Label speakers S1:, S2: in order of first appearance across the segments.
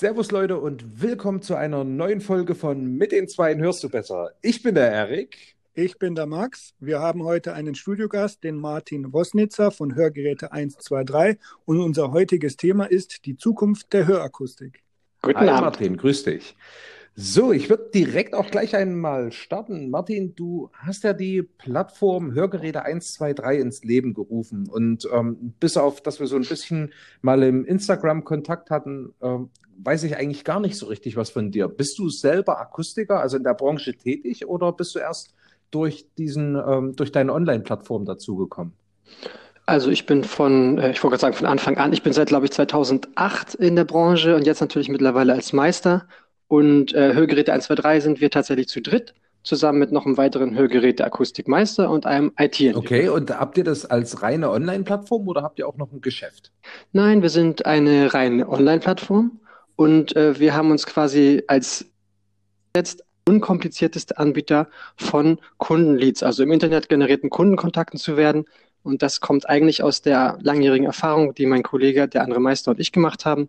S1: Servus Leute und willkommen zu einer neuen Folge von Mit den Zweien hörst du besser. Ich bin der Erik.
S2: Ich bin der Max. Wir haben heute einen Studiogast, den Martin Rosnitzer von Hörgeräte 123 und unser heutiges Thema ist die Zukunft der Hörakustik.
S1: Guten Hi, Abend. Martin, grüß dich. So, ich würde direkt auch gleich einmal starten. Martin, du hast ja die Plattform Hörgeräte 123 ins Leben gerufen. Und ähm, bis auf, dass wir so ein bisschen mal im Instagram Kontakt hatten, ähm, weiß ich eigentlich gar nicht so richtig was von dir. Bist du selber Akustiker, also in der Branche tätig, oder bist du erst durch diesen, ähm, durch deine Online-Plattform dazugekommen?
S3: Also ich bin von, äh, ich wollte gerade sagen von Anfang an, ich bin seit, glaube ich, 2008 in der Branche und jetzt natürlich mittlerweile als Meister. Und äh, Hörgeräte 123 sind wir tatsächlich zu dritt, zusammen mit noch einem weiteren Hörgeräte-Akustikmeister und einem IT-Entwickler.
S1: Okay, und habt ihr das als reine Online-Plattform oder habt ihr auch noch ein Geschäft?
S3: Nein, wir sind eine reine Online-Plattform und äh, wir haben uns quasi als jetzt unkomplizierteste Anbieter von Kundenleads, also im Internet generierten Kundenkontakten zu werden. Und das kommt eigentlich aus der langjährigen Erfahrung, die mein Kollege, der andere Meister und ich gemacht haben,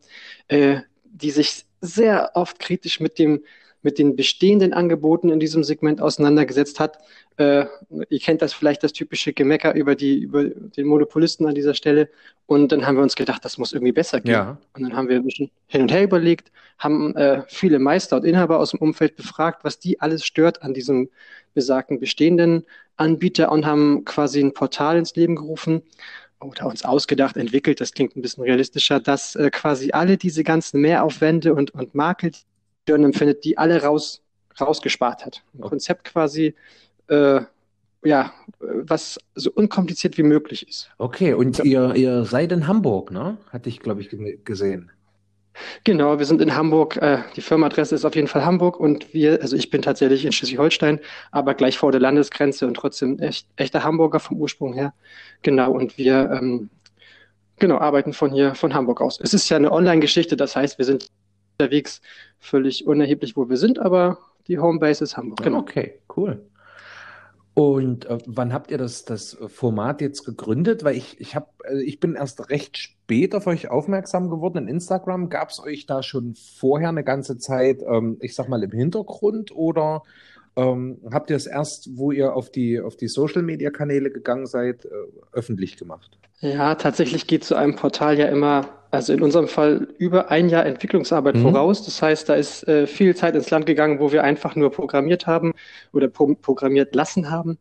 S3: äh, die sich sehr oft kritisch mit dem mit den bestehenden Angeboten in diesem Segment auseinandergesetzt hat. Äh, ihr kennt das vielleicht, das typische Gemecker über, die, über den Monopolisten an dieser Stelle. Und dann haben wir uns gedacht, das muss irgendwie besser gehen. Ja. Und dann haben wir ein bisschen hin und her überlegt, haben äh, viele Meister und Inhaber aus dem Umfeld befragt, was die alles stört an diesem besagten bestehenden Anbieter und haben quasi ein Portal ins Leben gerufen oder uns ausgedacht, entwickelt, das klingt ein bisschen realistischer, dass äh, quasi alle diese ganzen Mehraufwände und, und Makel, Stirn empfindet, die alle raus, rausgespart hat. Ein Konzept quasi, äh, ja, was so unkompliziert wie möglich ist.
S1: Okay, und ihr, ihr seid in Hamburg, ne? Hatte ich, glaube ich, gesehen.
S3: Genau, wir sind in Hamburg. Äh, die Firmenadresse ist auf jeden Fall Hamburg und wir, also ich bin tatsächlich in Schleswig-Holstein, aber gleich vor der Landesgrenze und trotzdem echt, echter Hamburger vom Ursprung her. Genau, und wir ähm, genau arbeiten von hier, von Hamburg aus. Es ist ja eine Online-Geschichte, das heißt, wir sind unterwegs, völlig unerheblich, wo wir sind, aber die Homebase ist Hamburg.
S1: Genau. Okay, cool. Und äh, wann habt ihr das, das Format jetzt gegründet? Weil ich, ich, hab, äh, ich bin erst recht spät auf euch aufmerksam geworden in Instagram. Gab es euch da schon vorher eine ganze Zeit, ähm, ich sag mal, im Hintergrund oder ähm, habt ihr es erst, wo ihr auf die, auf die Social-Media-Kanäle gegangen seid, äh, öffentlich gemacht?
S3: Ja, tatsächlich geht zu einem Portal ja immer also in unserem Fall über ein Jahr Entwicklungsarbeit mhm. voraus. Das heißt, da ist äh, viel Zeit ins Land gegangen, wo wir einfach nur programmiert haben oder pro programmiert lassen haben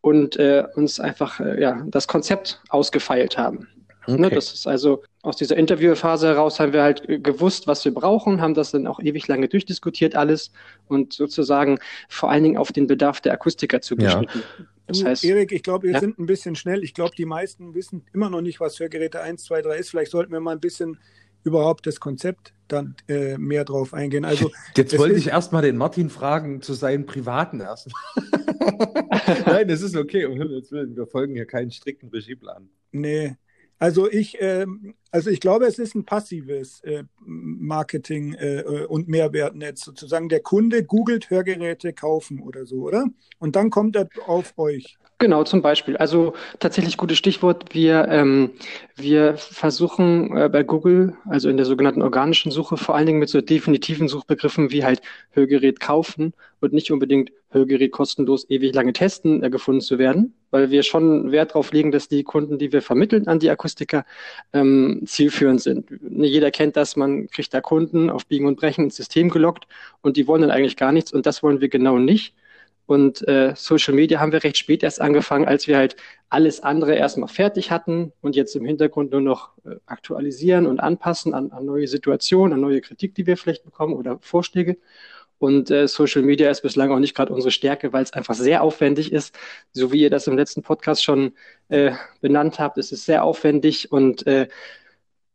S3: und äh, uns einfach äh, ja, das Konzept ausgefeilt haben. Ne, okay. Das ist also aus dieser Interviewphase heraus haben wir halt gewusst, was wir brauchen, haben das dann auch ewig lange durchdiskutiert alles und sozusagen vor allen Dingen auf den Bedarf der Akustiker zugeschnitten.
S2: Ja. Das heißt, Erik, ich glaube, wir ja? sind ein bisschen schnell. Ich glaube, die meisten wissen immer noch nicht, was Hörgeräte 1, 2, 3 ist. Vielleicht sollten wir mal ein bisschen überhaupt das Konzept dann äh, mehr drauf eingehen. Also
S1: jetzt wollte ich erstmal den Martin fragen zu seinen privaten erstmal. Nein, es ist okay, um Himmels Willen. Wir folgen hier keinen strikten Regieplan.
S2: Nee, also ich, äh, also ich glaube, es ist ein passives äh, Marketing äh, und Mehrwertnetz sozusagen. Der Kunde googelt Hörgeräte kaufen oder so, oder? Und dann kommt er auf euch.
S3: Genau, zum Beispiel. Also tatsächlich gutes Stichwort. Wir, ähm, wir versuchen äh, bei Google, also in der sogenannten organischen Suche, vor allen Dingen mit so definitiven Suchbegriffen wie halt Hörgerät kaufen und nicht unbedingt Hörgerät kostenlos ewig lange testen äh, gefunden zu werden, weil wir schon Wert darauf legen, dass die Kunden, die wir vermitteln an die Akustiker, ähm, zielführend sind. Jeder kennt das, man kriegt da Kunden auf Biegen und Brechen ins System gelockt und die wollen dann eigentlich gar nichts und das wollen wir genau nicht. Und äh, Social Media haben wir recht spät erst angefangen, als wir halt alles andere erstmal fertig hatten und jetzt im Hintergrund nur noch äh, aktualisieren und anpassen an, an neue Situationen, an neue Kritik, die wir vielleicht bekommen oder Vorschläge. Und äh, Social Media ist bislang auch nicht gerade unsere Stärke, weil es einfach sehr aufwendig ist. So wie ihr das im letzten Podcast schon äh, benannt habt, ist es sehr aufwendig und äh,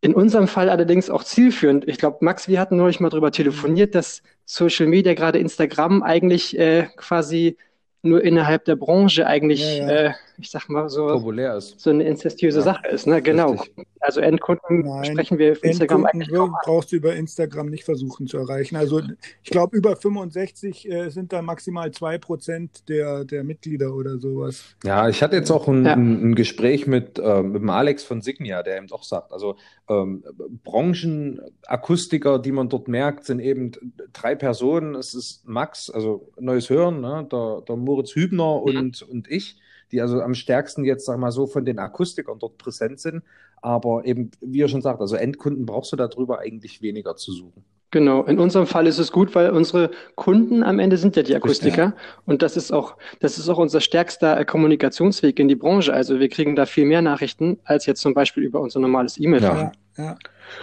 S3: In unserem Fall allerdings auch zielführend. Ich glaube, Max, wir hatten neulich mal drüber telefoniert, dass Social Media, gerade Instagram, eigentlich äh, quasi nur innerhalb der Branche eigentlich, ja, ja. Äh, ich sag mal so,
S1: populär ist.
S3: so eine inzestiöse ja. Sache ist. Ne? Genau. Richtig. Also Endkunden Nein, sprechen wir auf Instagram eigentlich
S2: will, brauchst du über Instagram nicht versuchen zu erreichen. Also ich glaube, über 65 äh, sind da maximal 2% der, der Mitglieder oder sowas.
S1: Ja, ich hatte jetzt auch ein, ein, ein Gespräch mit, äh, mit dem Alex von Signia, der eben doch sagt, also ähm, Branchenakustiker, die man dort merkt, sind eben drei Personen. Es ist Max, also Neues Hören, ne? der, der Moritz Hübner und, und ich die also am stärksten jetzt, sag mal so, von den Akustikern dort präsent sind. Aber eben, wie ihr schon sagt, also Endkunden brauchst du darüber eigentlich weniger zu suchen.
S3: Genau, in unserem Fall ist es gut, weil unsere Kunden am Ende sind ja die Akustiker und das ist auch, das ist auch unser stärkster Kommunikationsweg in die Branche. Also wir kriegen da viel mehr Nachrichten als jetzt zum Beispiel über unser normales E-Mail.
S1: Ja, ja.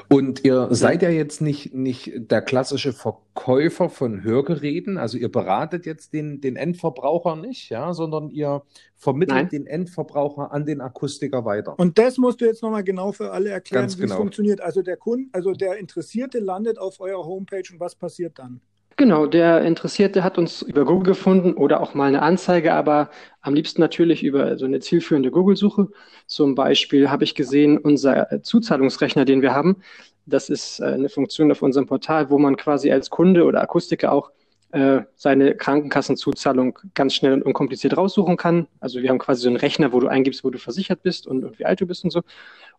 S1: Und ihr seid ja jetzt nicht, nicht der klassische Verkäufer von Hörgeräten, also ihr beratet jetzt den, den Endverbraucher nicht, ja, sondern ihr vermittelt Nein. den Endverbraucher an den Akustiker weiter.
S2: Und das musst du jetzt nochmal genau für alle erklären, wie genau. es funktioniert. Also der Kunde, also der Interessierte landet auf eurer Homepage und was passiert dann?
S3: Genau, der Interessierte hat uns über Google gefunden oder auch mal eine Anzeige, aber am liebsten natürlich über so eine zielführende Google-Suche. Zum Beispiel habe ich gesehen, unser Zuzahlungsrechner, den wir haben, das ist äh, eine Funktion auf unserem Portal, wo man quasi als Kunde oder Akustiker auch äh, seine Krankenkassenzuzahlung ganz schnell und unkompliziert raussuchen kann. Also wir haben quasi so einen Rechner, wo du eingibst, wo du versichert bist und, und wie alt du bist und so.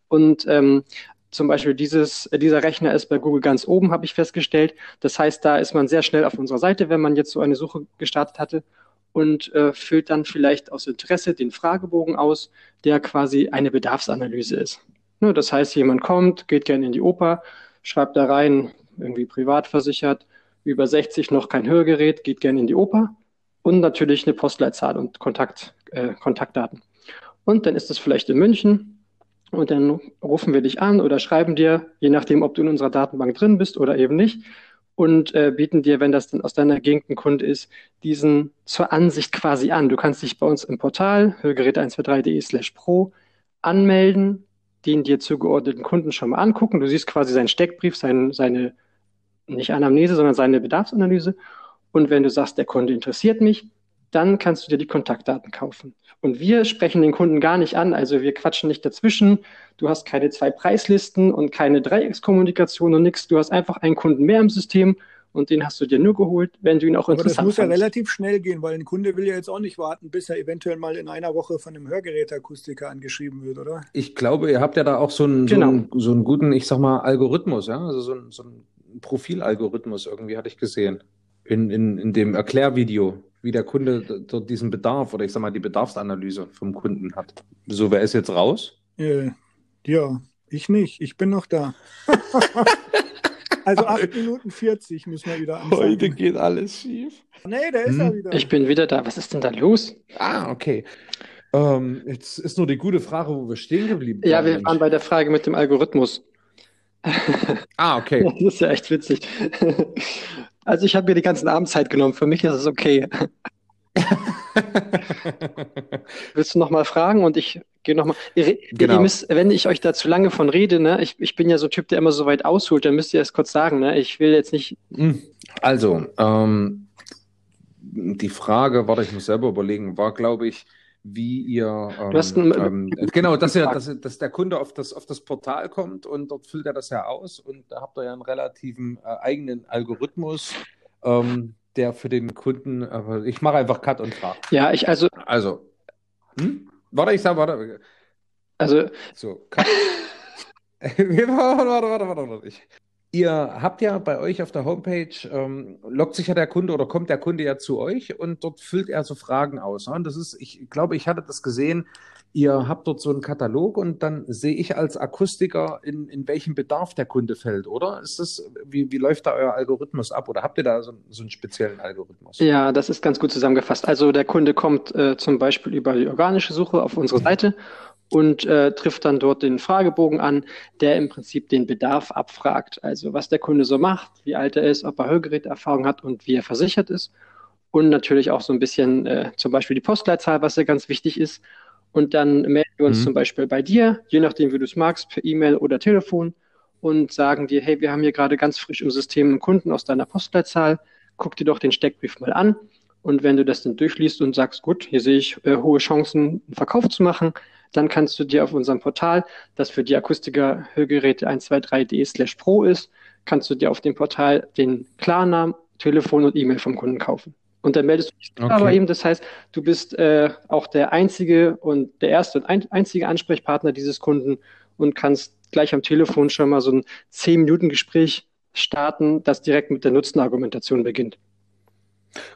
S3: Und ähm, zum Beispiel dieses, äh, dieser Rechner ist bei Google ganz oben, habe ich festgestellt. Das heißt, da ist man sehr schnell auf unserer Seite, wenn man jetzt so eine Suche gestartet hatte und äh, füllt dann vielleicht aus Interesse den Fragebogen aus, der quasi eine Bedarfsanalyse ist. Ne, das heißt, jemand kommt, geht gerne in die Oper, schreibt da rein, irgendwie privat versichert, über 60 noch kein Hörgerät, geht gerne in die Oper und natürlich eine Postleitzahl und Kontakt, äh, Kontaktdaten. Und dann ist es vielleicht in München, und dann rufen wir dich an oder schreiben dir, je nachdem, ob du in unserer Datenbank drin bist oder eben nicht, und äh, bieten dir, wenn das dann aus deiner Gegend ein Kunde ist, diesen zur Ansicht quasi an. Du kannst dich bei uns im Portal hörgerät123.de slash pro anmelden, den dir zugeordneten Kunden schon mal angucken. Du siehst quasi seinen Steckbrief, sein, seine, nicht Anamnese, sondern seine Bedarfsanalyse. Und wenn du sagst, der Kunde interessiert mich, dann kannst du dir die Kontaktdaten kaufen. Und wir sprechen den Kunden gar nicht an, also wir quatschen nicht dazwischen. Du hast keine zwei Preislisten und keine Dreieckskommunikation und nichts. Du hast einfach einen Kunden mehr im System und den hast du dir nur geholt, wenn du ihn auch interessant
S2: Aber das muss fandest. ja relativ schnell gehen, weil ein Kunde will ja jetzt auch nicht warten, bis er eventuell mal in einer Woche von einem Hörgeräteakustiker angeschrieben wird, oder?
S1: Ich glaube, ihr habt ja da auch so einen, genau. so einen, so einen guten, ich sag mal, Algorithmus, ja, also so einen, so einen Profilalgorithmus irgendwie hatte ich gesehen in, in, in dem Erklärvideo wie der Kunde dort diesen Bedarf oder ich sag mal die Bedarfsanalyse vom Kunden hat. So, wer ist jetzt raus?
S2: Äh, ja, ich nicht. Ich bin noch da. also 8 Minuten 40 müssen wir wieder
S1: anfangen. Heute geht alles schief.
S2: Nee, da ist hm. er wieder.
S3: Ich bin wieder da. Was ist denn da los?
S1: Ah, okay. Ähm, jetzt ist nur die gute Frage, wo wir stehen geblieben
S3: sind. Ja, wir waren bei der Frage mit dem Algorithmus.
S1: ah, okay.
S3: Das ist ja echt witzig. Also ich habe mir die ganzen Abendzeit genommen. Für mich ist es okay. Willst du noch mal fragen und ich gehe noch mal. Ihr, genau. müsst, wenn ich euch da zu lange von rede, ne, ich, ich bin ja so ein Typ, der immer so weit ausholt, dann müsst ihr es kurz sagen. Ne? Ich will jetzt nicht.
S1: Hm. Also ähm, die Frage, warte, ich muss selber überlegen, war, glaube ich, wie ihr ähm, einen, ähm, genau, dass, ihr, dass, dass der Kunde auf das, auf das Portal kommt und dort füllt er das ja aus und da habt ihr ja einen relativen äh, eigenen Algorithmus, ähm, der für den Kunden, äh, ich mache einfach Cut und Frag.
S3: Ja, ich also.
S1: Also, hm? warte, ich sag, warte.
S3: Also.
S1: So, Cut. warte, warte, warte, warte, warte. Ich, Ihr habt ja bei euch auf der Homepage, ähm, lockt sich ja der Kunde oder kommt der Kunde ja zu euch und dort füllt er so Fragen aus. Und das ist, ich glaube, ich hatte das gesehen, ihr habt dort so einen Katalog und dann sehe ich als Akustiker, in, in welchem Bedarf der Kunde fällt, oder? Ist das, wie, wie läuft da euer Algorithmus ab oder habt ihr da so, so einen speziellen Algorithmus?
S3: Ja, das ist ganz gut zusammengefasst. Also der Kunde kommt äh, zum Beispiel über die organische Suche auf unsere Seite und äh, trifft dann dort den Fragebogen an, der im Prinzip den Bedarf abfragt. Also was der Kunde so macht, wie alt er ist, ob er Hörgeräterfahrung hat und wie er versichert ist. Und natürlich auch so ein bisschen äh, zum Beispiel die Postleitzahl, was ja ganz wichtig ist. Und dann melden wir uns mhm. zum Beispiel bei dir, je nachdem, wie du es magst, per E-Mail oder Telefon und sagen dir, hey, wir haben hier gerade ganz frisch im System einen Kunden aus deiner Postleitzahl, guck dir doch den Steckbrief mal an. Und wenn du das dann durchliest und sagst, gut, hier sehe ich äh, hohe Chancen, einen Verkauf zu machen, dann kannst du dir auf unserem Portal, das für die Akustiker Hörgeräte 123.de slash pro ist, kannst du dir auf dem Portal den Klarnamen, Telefon und E-Mail vom Kunden kaufen. Und dann meldest du dich okay. aber eben, das heißt, du bist äh, auch der einzige und der erste und ein, einzige Ansprechpartner dieses Kunden und kannst gleich am Telefon schon mal so ein 10-Minuten-Gespräch starten, das direkt mit der Nutzenargumentation beginnt.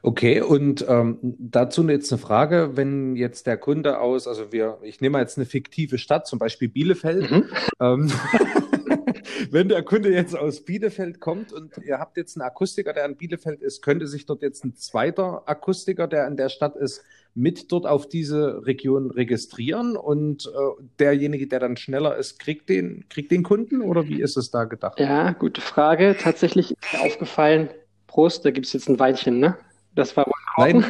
S1: Okay, und ähm, dazu jetzt eine Frage, wenn jetzt der Kunde aus, also wir, ich nehme jetzt eine fiktive Stadt, zum Beispiel Bielefeld, mhm. ähm, wenn der Kunde jetzt aus Bielefeld kommt und ihr habt jetzt einen Akustiker, der in Bielefeld ist, könnte sich dort jetzt ein zweiter Akustiker, der in der Stadt ist, mit dort auf diese Region registrieren und äh, derjenige, der dann schneller ist, kriegt den, kriegt den Kunden oder wie ist es da gedacht?
S3: Ja, gute Frage. Tatsächlich ist mir aufgefallen, Prost, da gibt es jetzt ein Weinchen, ne? Das war
S1: Nein,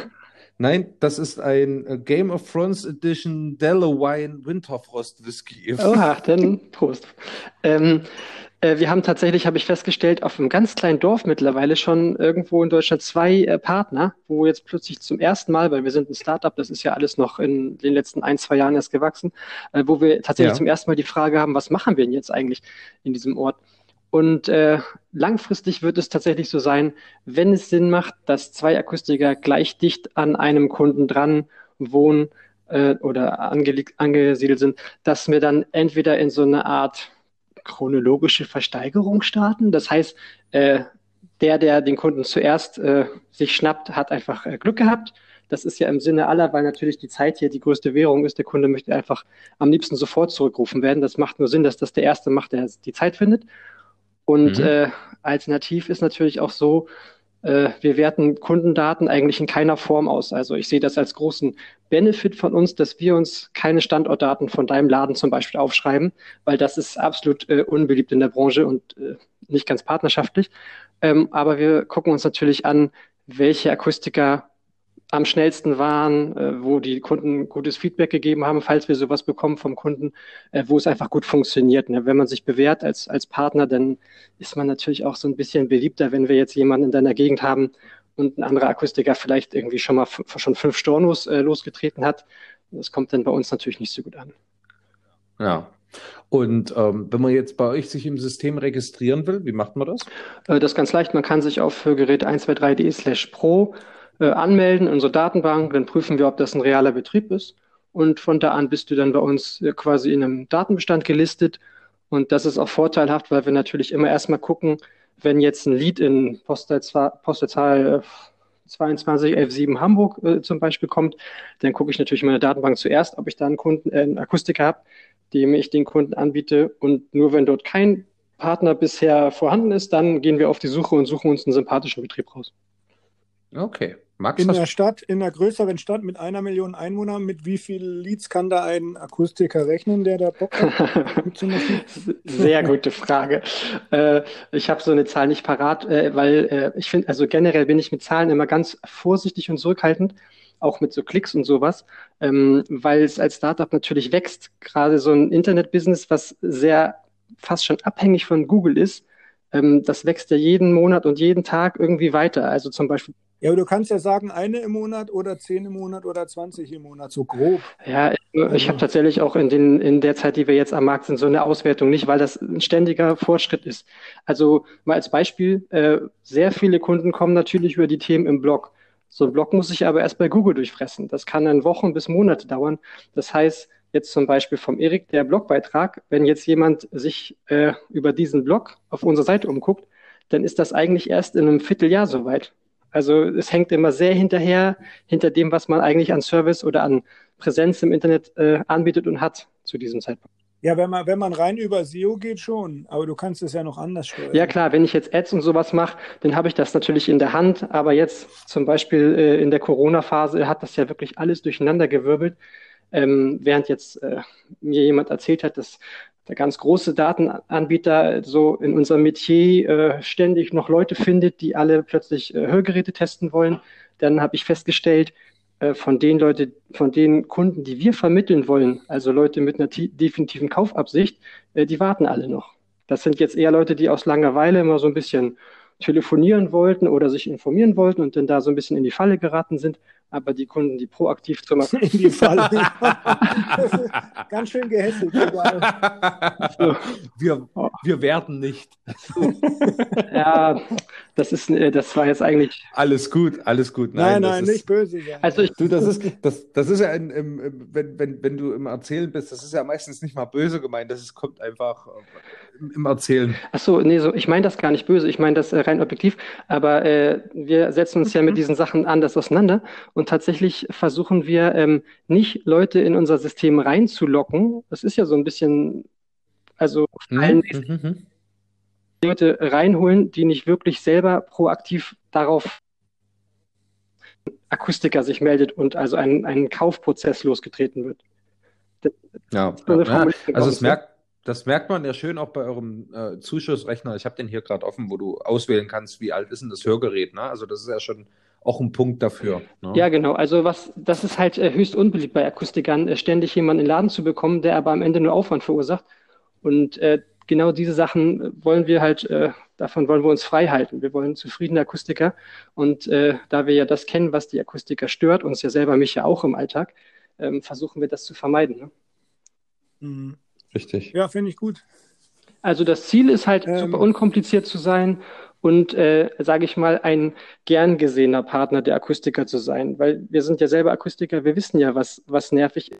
S1: nein, das ist ein äh, Game of Thrones Edition Delaware Winterfrost Whisky.
S3: Oha, dann Prost. Ähm, äh, wir haben tatsächlich, habe ich festgestellt, auf einem ganz kleinen Dorf mittlerweile schon irgendwo in Deutschland zwei äh, Partner, wo jetzt plötzlich zum ersten Mal, weil wir sind ein Startup, das ist ja alles noch in den letzten ein, zwei Jahren erst gewachsen, äh, wo wir tatsächlich ja. zum ersten Mal die Frage haben, was machen wir denn jetzt eigentlich in diesem Ort? Und äh, langfristig wird es tatsächlich so sein, wenn es Sinn macht, dass zwei Akustiker gleich dicht an einem Kunden dran wohnen äh, oder angesiedelt sind, dass wir dann entweder in so eine Art chronologische Versteigerung starten. Das heißt, äh, der, der den Kunden zuerst äh, sich schnappt, hat einfach äh, Glück gehabt. Das ist ja im Sinne aller, weil natürlich die Zeit hier die größte Währung ist. Der Kunde möchte einfach am liebsten sofort zurückgerufen werden. Das macht nur Sinn, dass das der Erste macht, der die Zeit findet. Und mhm. äh, alternativ ist natürlich auch so, äh, wir werten Kundendaten eigentlich in keiner Form aus. Also ich sehe das als großen Benefit von uns, dass wir uns keine Standortdaten von deinem Laden zum Beispiel aufschreiben, weil das ist absolut äh, unbeliebt in der Branche und äh, nicht ganz partnerschaftlich. Ähm, aber wir gucken uns natürlich an, welche Akustiker am schnellsten waren, äh, wo die Kunden gutes Feedback gegeben haben, falls wir sowas bekommen vom Kunden, äh, wo es einfach gut funktioniert. Ne? Wenn man sich bewährt als, als Partner, dann ist man natürlich auch so ein bisschen beliebter, wenn wir jetzt jemanden in deiner Gegend haben und ein anderer Akustiker vielleicht irgendwie schon mal schon fünf Stornos äh, losgetreten hat. Das kommt dann bei uns natürlich nicht so gut an.
S1: Ja. Und ähm, wenn man jetzt bei euch sich im System registrieren will, wie macht man das?
S3: Äh, das ist ganz leicht. Man kann sich auf Gerät 123.de slash pro anmelden in unsere Datenbank, dann prüfen wir, ob das ein realer Betrieb ist. Und von da an bist du dann bei uns äh, quasi in einem Datenbestand gelistet. Und das ist auch vorteilhaft, weil wir natürlich immer erstmal gucken, wenn jetzt ein Lied in Postleitzahl, Postleitzahl 22117 äh, Hamburg äh, zum Beispiel kommt, dann gucke ich natürlich in meiner Datenbank zuerst, ob ich da einen Kunden, äh, einen Akustiker habe, dem ich den Kunden anbiete. Und nur wenn dort kein Partner bisher vorhanden ist, dann gehen wir auf die Suche und suchen uns einen sympathischen Betrieb raus.
S1: Okay.
S2: Max, in der Stadt, in einer größeren Stadt mit einer Million Einwohnern, mit wie viel Leads kann da ein Akustiker rechnen, der da Bock hat?
S3: Sehr gute Frage. Äh, ich habe so eine Zahl nicht parat, äh, weil äh, ich finde, also generell bin ich mit Zahlen immer ganz vorsichtig und zurückhaltend, auch mit so Klicks und sowas, ähm, weil es als Startup natürlich wächst. Gerade so ein Internet-Business, was sehr fast schon abhängig von Google ist, ähm, das wächst ja jeden Monat und jeden Tag irgendwie weiter. Also zum Beispiel
S2: ja, aber du kannst ja sagen, eine im Monat oder zehn im Monat oder 20 im Monat, so grob.
S3: Ja, ich habe tatsächlich auch in, den, in der Zeit, die wir jetzt am Markt sind, so eine Auswertung nicht, weil das ein ständiger Fortschritt ist. Also mal als Beispiel, äh, sehr viele Kunden kommen natürlich über die Themen im Blog. So ein Blog muss sich aber erst bei Google durchfressen. Das kann dann Wochen bis Monate dauern. Das heißt, jetzt zum Beispiel vom Erik, der Blogbeitrag, wenn jetzt jemand sich äh, über diesen Blog auf unserer Seite umguckt, dann ist das eigentlich erst in einem Vierteljahr soweit. Also es hängt immer sehr hinterher, hinter dem, was man eigentlich an Service oder an Präsenz im Internet äh, anbietet und hat zu diesem Zeitpunkt.
S2: Ja, wenn man, wenn man rein über SEO geht schon, aber du kannst es ja noch anders steuern.
S3: Ja klar, wenn ich jetzt Ads und sowas mache, dann habe ich das natürlich in der Hand, aber jetzt zum Beispiel äh, in der Corona-Phase hat das ja wirklich alles durcheinander gewirbelt. Ähm, während jetzt äh, mir jemand erzählt hat, dass der ganz große Datenanbieter so in unserem Metier äh, ständig noch Leute findet, die alle plötzlich äh, Hörgeräte testen wollen, dann habe ich festgestellt, äh, von den Leute, von den Kunden, die wir vermitteln wollen, also Leute mit einer definitiven Kaufabsicht, äh, die warten alle noch. Das sind jetzt eher Leute, die aus Langeweile immer so ein bisschen telefonieren wollten oder sich informieren wollten und dann da so ein bisschen in die Falle geraten sind. Aber die Kunden, die proaktiv zum
S2: In die Falle. Ganz schön gehässig.
S1: Wir, wir werden nicht.
S3: ja, das ist, äh, das war jetzt eigentlich.
S1: Alles gut, alles gut.
S2: Nein, nein, nein nicht böse.
S1: Ja. Also ich, du, das ist, das, das ist ja, in, im, wenn, wenn, wenn du im Erzählen bist, das ist ja meistens nicht mal böse gemeint, das ist, kommt einfach im, im Erzählen.
S3: Ach so, nee, so, ich meine das gar nicht böse, ich meine das äh, rein objektiv, aber äh, wir setzen uns ja mit mhm. diesen Sachen anders auseinander und tatsächlich versuchen wir ähm, nicht Leute in unser System reinzulocken. Das ist ja so ein bisschen, also mhm. Leute reinholen, die nicht wirklich selber proaktiv darauf Akustiker sich meldet und also ein, ein Kaufprozess losgetreten wird.
S1: Das, ja, ja. also es merkt, das merkt man ja schön auch bei eurem äh, Zuschussrechner. Ich habe den hier gerade offen, wo du auswählen kannst, wie alt ist denn das Hörgerät. Ne? Also das ist ja schon auch ein Punkt dafür.
S3: Ne? Ja, genau. Also was, das ist halt äh, höchst unbeliebt bei Akustikern, äh, ständig jemanden in den Laden zu bekommen, der aber am Ende nur Aufwand verursacht. Und äh, genau diese Sachen wollen wir halt, äh, davon wollen wir uns frei halten. Wir wollen zufriedene Akustiker. Und äh, da wir ja das kennen, was die Akustiker stört, uns ja selber mich ja auch im Alltag, ähm, versuchen wir das zu vermeiden. Ne?
S1: Mhm. Richtig.
S2: Ja, finde ich gut.
S3: Also das Ziel ist halt, ähm, super unkompliziert zu sein und, äh, sage ich mal, ein gern gesehener Partner der Akustiker zu sein. Weil wir sind ja selber Akustiker, wir wissen ja, was, was nervig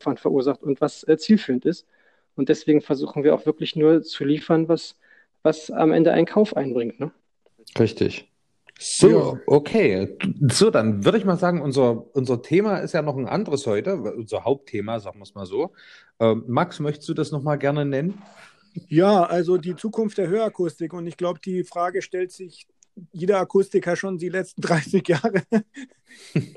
S3: verursacht und was äh, zielführend ist. Und deswegen versuchen wir auch wirklich nur zu liefern, was, was am Ende einen Kauf einbringt. Ne?
S1: Richtig. So, ja. okay. So, dann würde ich mal sagen, unser, unser Thema ist ja noch ein anderes heute, unser Hauptthema, sagen wir es mal so. Ähm, Max, möchtest du das nochmal gerne nennen?
S2: Ja, also die Zukunft der Hörakustik. Und ich glaube, die Frage stellt sich jeder Akustiker schon die letzten 30 Jahre.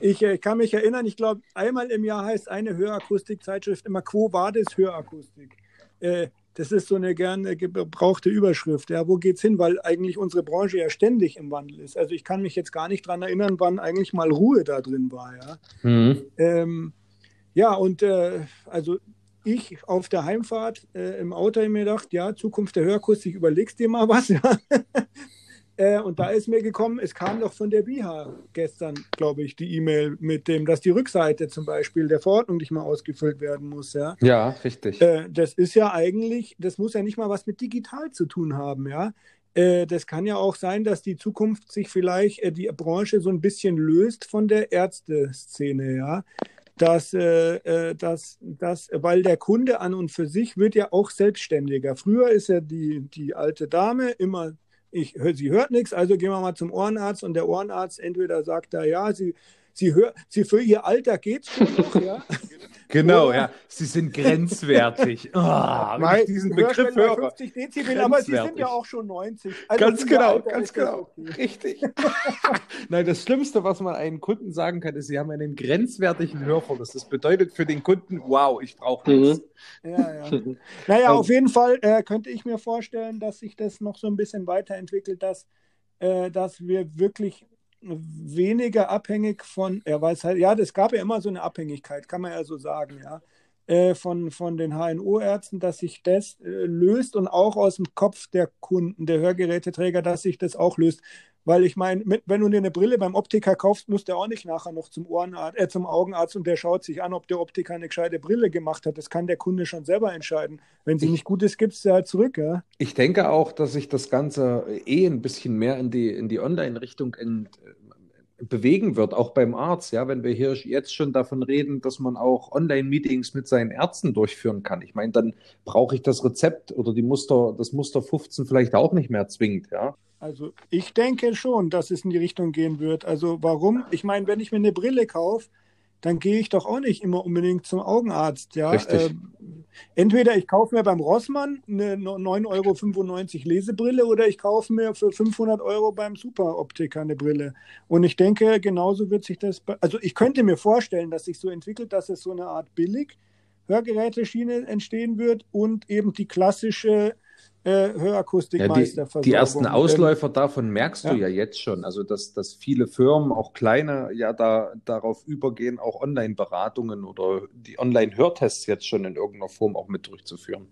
S2: ich äh, kann mich erinnern, ich glaube, einmal im Jahr heißt eine Hörakustikzeitschrift immer Quo Vadis Hörakustik. Äh, das ist so eine gerne gebrauchte Überschrift. Ja, wo geht's hin? Weil eigentlich unsere Branche ja ständig im Wandel ist. Also ich kann mich jetzt gar nicht daran erinnern, wann eigentlich mal Ruhe da drin war. Ja, mhm. ähm, ja und äh, also ich auf der Heimfahrt äh, im Auto habe mir gedacht, ja, Zukunft der Hörkurs, ich überlegst dir mal was. Ja. Äh, und da ist mir gekommen, es kam doch von der BIHA gestern, glaube ich, die E-Mail mit dem, dass die Rückseite zum Beispiel der Verordnung nicht mal ausgefüllt werden muss. Ja,
S1: ja richtig.
S2: Äh, das ist ja eigentlich, das muss ja nicht mal was mit digital zu tun haben, ja. Äh, das kann ja auch sein, dass die Zukunft sich vielleicht äh, die Branche so ein bisschen löst von der Ärzteszene, ja dass, äh, dass, dass, weil der Kunde an und für sich wird ja auch selbstständiger. Früher ist ja die, die alte Dame immer ich, sie hört nichts, also gehen wir mal zum Ohrenarzt und der Ohrenarzt entweder sagt da, ja, sie, sie, hört, sie für ihr Alter geht es schon noch, ja.
S1: Genau, Oder, ja. Sie sind grenzwertig. Oh,
S2: wenn ich diesen Begriff höre. 50 Dezibel, aber sie sind ja auch schon 90.
S1: Also ganz genau, ganz genau. Okay. Richtig. Nein, das Schlimmste, was man einem Kunden sagen kann, ist, sie haben einen grenzwertigen Hörverlust. Das bedeutet für den Kunden, wow, ich brauche nichts.
S2: Mhm. Ja, ja. naja, auf jeden Fall äh, könnte ich mir vorstellen, dass sich das noch so ein bisschen weiterentwickelt, dass, äh, dass wir wirklich weniger abhängig von, er weiß halt, ja, das gab ja immer so eine Abhängigkeit, kann man ja so sagen, ja, äh, von, von den HNO-Ärzten, dass sich das äh, löst und auch aus dem Kopf der Kunden, der Hörgeräteträger, dass sich das auch löst. Weil ich meine, wenn du dir eine Brille beim Optiker kaufst, muss der auch nicht nachher noch zum Ohrenarzt, äh, zum Augenarzt und der schaut sich an, ob der Optiker eine gescheite Brille gemacht hat. Das kann der Kunde schon selber entscheiden. Wenn sie nicht gut ist, gibt es sie halt zurück. Ja?
S1: Ich denke auch, dass sich das Ganze eh ein bisschen mehr in die, in die Online-Richtung bewegen wird, auch beim Arzt, ja, wenn wir hier jetzt schon davon reden, dass man auch Online-Meetings mit seinen Ärzten durchführen kann. Ich meine, dann brauche ich das Rezept oder die Muster, das Muster 15 vielleicht auch nicht mehr zwingend, ja.
S2: Also ich denke schon, dass es in die Richtung gehen wird. Also warum? Ich meine, wenn ich mir eine Brille kaufe, dann gehe ich doch auch nicht immer unbedingt zum Augenarzt. Ja?
S1: Richtig.
S2: Äh, entweder ich kaufe mir beim Rossmann eine 9,95 Euro Lesebrille oder ich kaufe mir für 500 Euro beim Superoptiker eine Brille. Und ich denke, genauso wird sich das, also ich könnte mir vorstellen, dass sich so entwickelt, dass es so eine Art billig Hörgeräteschiene entstehen wird und eben die klassische äh, Hörakustikmeisterversorgung.
S1: Ja, die, die, ersten Ausläufer davon merkst ja. du ja jetzt schon. Also, dass, dass viele Firmen, auch kleine, ja da darauf übergehen, auch Online-Beratungen oder die Online-Hörtests jetzt schon in irgendeiner Form auch mit durchzuführen.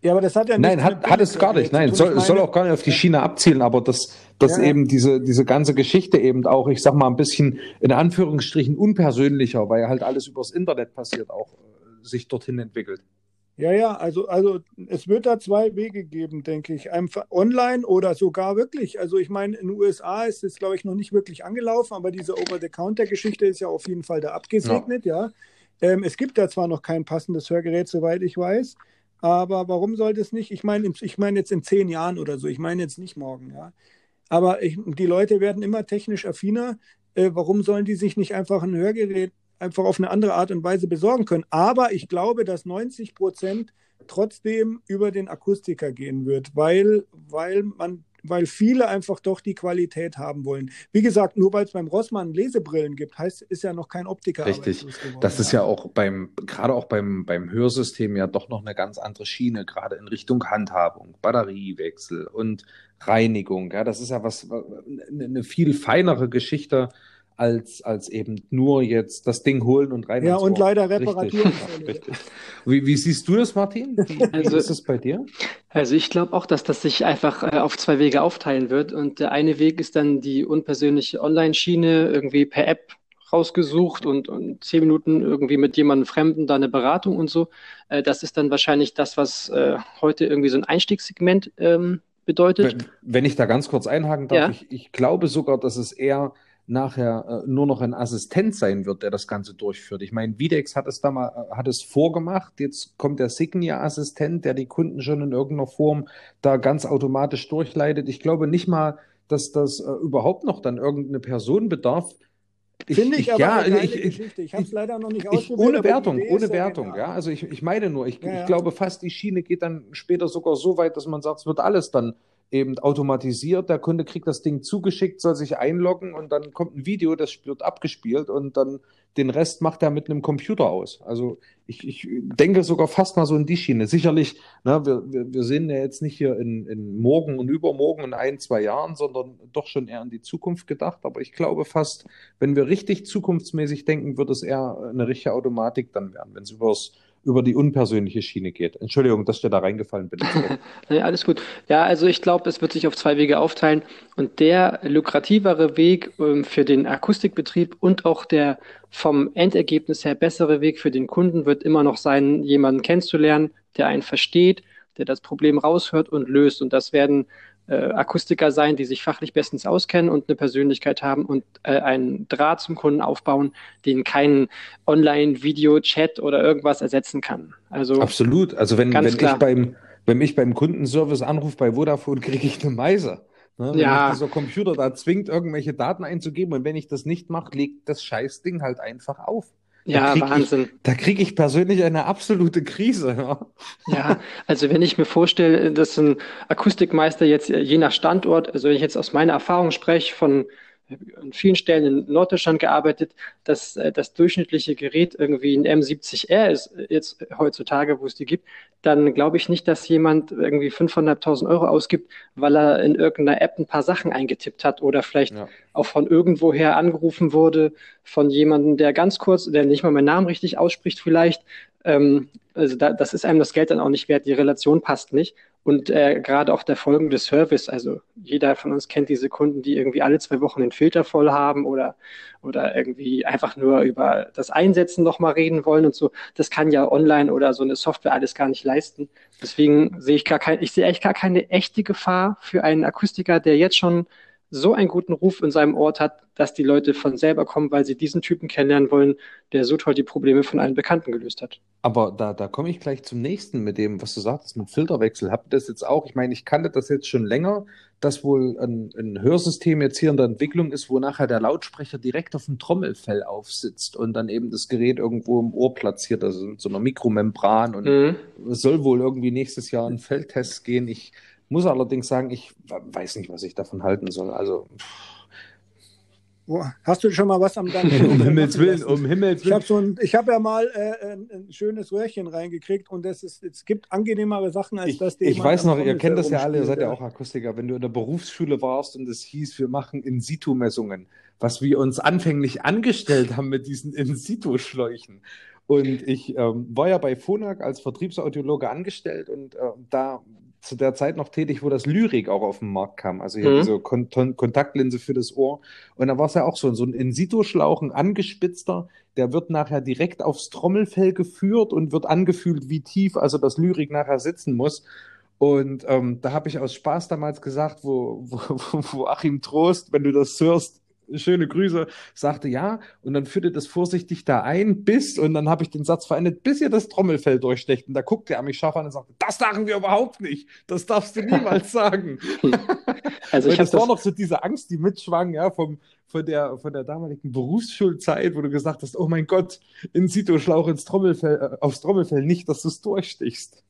S2: Ja, aber das hat ja
S1: Nein, hat, hat es gar nicht. Nein, soll, meine, soll auch gar nicht auf die Schiene abzielen, aber das, das ja, eben diese, diese ganze Geschichte eben auch, ich sag mal, ein bisschen in Anführungsstrichen unpersönlicher, weil halt alles übers Internet passiert, auch äh, sich dorthin entwickelt.
S2: Ja, ja, also, also es wird da zwei Wege geben, denke ich. Einfach online oder sogar wirklich. Also ich meine, in den USA ist es, glaube ich, noch nicht wirklich angelaufen, aber diese Over-the-Counter-Geschichte ist ja auf jeden Fall da abgesegnet, ja. ja. Ähm, es gibt da zwar noch kein passendes Hörgerät, soweit ich weiß, aber warum sollte es nicht? Ich meine, ich meine jetzt in zehn Jahren oder so, ich meine jetzt nicht morgen, ja. Aber ich, die Leute werden immer technisch affiner. Äh, warum sollen die sich nicht einfach ein Hörgerät einfach auf eine andere Art und Weise besorgen können. Aber ich glaube, dass 90 Prozent trotzdem über den Akustiker gehen wird, weil, weil man weil viele einfach doch die Qualität haben wollen. Wie gesagt, nur weil es beim Rossmann Lesebrillen gibt, heißt, ist ja noch kein Optiker.
S1: Richtig. Das ist ja auch beim, gerade auch beim, beim Hörsystem ja doch noch eine ganz andere Schiene, gerade in Richtung Handhabung, Batteriewechsel und Reinigung. Ja, das ist ja was, eine viel feinere Geschichte, als, als eben nur jetzt das Ding holen und rein.
S2: Ja, und leider Reparaturen.
S1: Richtig. Wie, wie, siehst du das, Martin? Wie, also, ist das bei dir?
S3: Also ich glaube auch, dass das sich einfach äh, auf zwei Wege aufteilen wird. Und der eine Weg ist dann die unpersönliche Online-Schiene, irgendwie per App rausgesucht und, und zehn Minuten irgendwie mit jemandem Fremden da eine Beratung und so. Äh, das ist dann wahrscheinlich das, was äh, heute irgendwie so ein Einstiegssegment ähm, bedeutet.
S1: Wenn, wenn, ich da ganz kurz einhaken darf, ja? ich, ich glaube sogar, dass es eher nachher äh, nur noch ein Assistent sein wird, der das Ganze durchführt. Ich meine, Videx hat es da mal, äh, hat es vorgemacht. Jetzt kommt der Signia-Assistent, der die Kunden schon in irgendeiner Form da ganz automatisch durchleitet. Ich glaube nicht mal, dass das äh, überhaupt noch dann irgendeine Person bedarf.
S2: Finde ich, ich, aber
S1: ja,
S2: eine
S1: ich,
S2: Geschichte. Ich habe es leider noch nicht
S1: ausprobiert. ohne Wertung, ohne Wertung, ja. Also ich, ich meine nur, ich, ja, ja. ich glaube fast, die Schiene geht dann später sogar so weit, dass man sagt, es wird alles dann eben automatisiert. Der Kunde kriegt das Ding zugeschickt, soll sich einloggen und dann kommt ein Video, das wird abgespielt und dann den Rest macht er mit einem Computer aus. Also ich, ich denke sogar fast mal so in die Schiene. Sicherlich, ne, wir, wir, wir sehen ja jetzt nicht hier in, in morgen und übermorgen in ein, zwei Jahren, sondern doch schon eher in die Zukunft gedacht. Aber ich glaube fast, wenn wir richtig zukunftsmäßig denken, wird es eher eine richtige Automatik dann werden, wenn es übers über die unpersönliche Schiene geht. Entschuldigung, dass ich dir da reingefallen bin.
S3: nee, alles gut. Ja, also ich glaube, es wird sich auf zwei Wege aufteilen und der lukrativere Weg ähm, für den Akustikbetrieb und auch der vom Endergebnis her bessere Weg für den Kunden wird immer noch sein, jemanden kennenzulernen, der einen versteht, der das Problem raushört und löst. Und das werden äh, Akustiker sein, die sich fachlich bestens auskennen und eine Persönlichkeit haben und äh, einen Draht zum Kunden aufbauen, den kein Online-Video-Chat oder irgendwas ersetzen kann. Also
S1: absolut. Also wenn, wenn ich beim wenn ich beim Kundenservice anrufe bei Vodafone, kriege ich eine Meise. Ne, wenn ja. dieser Computer da zwingt, irgendwelche Daten einzugeben und wenn ich das nicht mache, legt das Scheißding halt einfach auf.
S3: Ja, da Wahnsinn.
S1: Ich, da kriege ich persönlich eine absolute Krise. Ja.
S3: ja, also wenn ich mir vorstelle, dass ein Akustikmeister jetzt je nach Standort, also wenn ich jetzt aus meiner Erfahrung spreche, von an vielen Stellen in Norddeutschland gearbeitet, dass äh, das durchschnittliche Gerät irgendwie ein M70R ist, jetzt heutzutage, wo es die gibt, dann glaube ich nicht, dass jemand irgendwie 500.000 Euro ausgibt, weil er in irgendeiner App ein paar Sachen eingetippt hat oder vielleicht ja. auch von irgendwoher angerufen wurde, von jemandem, der ganz kurz, der nicht mal meinen Namen richtig ausspricht vielleicht. Ähm, also da, das ist einem das Geld dann auch nicht wert, die Relation passt nicht. Und äh, gerade auch der folgende Service, also jeder von uns kennt diese Kunden, die irgendwie alle zwei Wochen den Filter voll haben oder, oder irgendwie einfach nur über das Einsetzen nochmal reden wollen und so. Das kann ja online oder so eine Software alles gar nicht leisten. Deswegen sehe ich gar kein, ich sehe eigentlich gar keine echte Gefahr für einen Akustiker, der jetzt schon so einen guten Ruf in seinem Ort hat, dass die Leute von selber kommen, weil sie diesen Typen kennenlernen wollen, der so toll die Probleme von allen Bekannten gelöst hat.
S1: Aber da, da komme ich gleich zum nächsten mit dem, was du sagst, mit Filterwechsel. Habt ihr das jetzt auch? Ich meine, ich kannte das jetzt schon länger, dass wohl ein, ein Hörsystem jetzt hier in der Entwicklung ist, wo nachher der Lautsprecher direkt auf dem Trommelfell aufsitzt und dann eben das Gerät irgendwo im Ohr platziert, also mit so einer Mikromembran und mhm. soll wohl irgendwie nächstes Jahr in Feldtests gehen. Ich muss allerdings sagen, ich weiß nicht, was ich davon halten soll. Also.
S2: Hast du schon mal was am Gang?
S1: um Himmels Willen, um Himmels
S2: Willen. Ich habe so ein, ich habe ja mal äh, ein, ein, schönes Röhrchen reingekriegt und es, ist, es gibt angenehmere Sachen als
S1: ich,
S2: das.
S1: Die ich weiß noch, ihr kennt das ja alle, ihr seid ja auch Akustiker. Wenn du in der Berufsschule warst und es hieß, wir machen In-Situ-Messungen, was wir uns anfänglich angestellt haben mit diesen In-Situ-Schläuchen. Und ich ähm, war ja bei Phonak als Vertriebsaudiologe angestellt und äh, da zu der Zeit noch tätig, wo das Lyrik auch auf den Markt kam. Also hier mhm. diese Kon Kontaktlinse für das Ohr. Und da war es ja auch so, so ein In-Situ-Schlauch, ein angespitzter, der wird nachher direkt aufs Trommelfell geführt und wird angefühlt, wie tief also das Lyrik nachher sitzen muss. Und ähm, da habe ich aus Spaß damals gesagt, wo, wo, wo Achim Trost, wenn du das hörst, schöne Grüße, sagte ja, und dann führte das vorsichtig da ein, bis, und dann habe ich den Satz verendet, bis ihr das Trommelfell durchstecht. Und da guckte er mich scharf an und sagte, das sagen wir überhaupt nicht. Das darfst du niemals sagen. also ich das war noch so diese Angst, die mitschwang, ja, vom, von der, von der damaligen Berufsschulzeit, wo du gesagt hast, oh mein Gott, in Situ-Schlauch ins Trommelfell, äh, aufs Trommelfell nicht, dass du es durchstichst.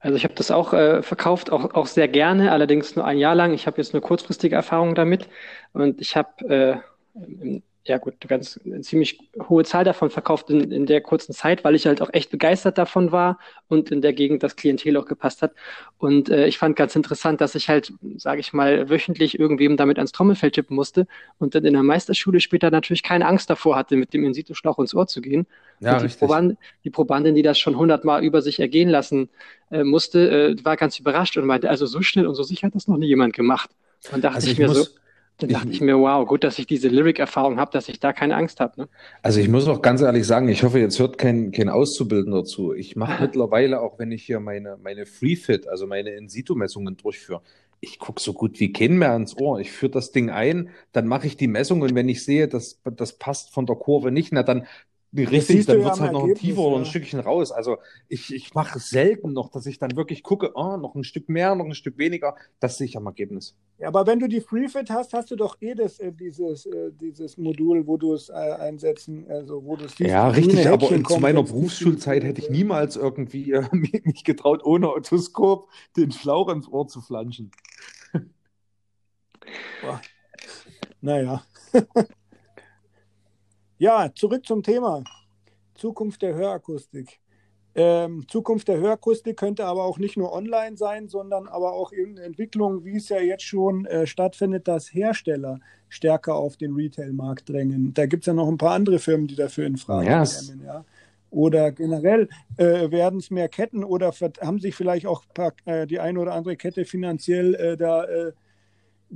S3: Also ich habe das auch äh, verkauft, auch, auch sehr gerne, allerdings nur ein Jahr lang. Ich habe jetzt nur kurzfristige Erfahrung damit und ich habe äh, ja gut, eine ganz eine ziemlich hohe Zahl davon verkauft in, in der kurzen Zeit, weil ich halt auch echt begeistert davon war und in der Gegend das Klientel auch gepasst hat. Und äh, ich fand ganz interessant, dass ich halt, sage ich mal, wöchentlich irgendwem damit ans Trommelfell tippen musste und dann in der Meisterschule später natürlich keine Angst davor hatte, mit dem In-Situ-Schlauch ins Ohr zu gehen. Ja, und die, Proband, die Probandin, die das schon hundertmal über sich ergehen lassen äh, musste, äh, war ganz überrascht und meinte, also so schnell und so sicher hat das noch nie jemand gemacht. Und dachte also ich, ich mir muss, so, dann dachte ich, mir, wow, gut, dass ich diese Lyric-Erfahrung habe, dass ich da keine Angst habe. Ne?
S1: Also ich muss auch ganz ehrlich sagen, ich hoffe, jetzt hört kein, kein Auszubildender zu. Ich mache mittlerweile, auch wenn ich hier meine, meine Free-Fit, also meine In-Situ-Messungen durchführe, ich gucke so gut wie kein mehr ans Ohr. Ich führe das Ding ein, dann mache ich die Messung und wenn ich sehe, dass das passt von der Kurve nicht, na dann Richtig, dann wird es halt noch ein tiefer oder ein Stückchen raus. Also ich, ich mache es selten noch, dass ich dann wirklich gucke, oh, noch ein Stück mehr, noch ein Stück weniger. Das sehe ich am Ergebnis.
S2: Ja, aber wenn du die FreeFit hast, hast du doch eh das, äh, dieses, äh, dieses Modul, wo du es äh, einsetzen, also wo du es
S1: Ja, richtig, aber zu meiner Berufsschulzeit hätte ich niemals irgendwie mich getraut, ohne Otoskop den Schlauch ins Ohr zu flanschen.
S2: Boah. Naja. Ja, zurück zum Thema. Zukunft der Hörakustik. Ähm, Zukunft der Hörakustik könnte aber auch nicht nur online sein, sondern aber auch in Entwicklung, wie es ja jetzt schon äh, stattfindet, dass Hersteller stärker auf den Retail-Markt drängen. Da gibt es ja noch ein paar andere Firmen, die dafür in Frage yes. kommen. Ja. Oder generell äh, werden es mehr Ketten oder haben sich vielleicht auch paar, äh, die eine oder andere Kette finanziell äh, da äh,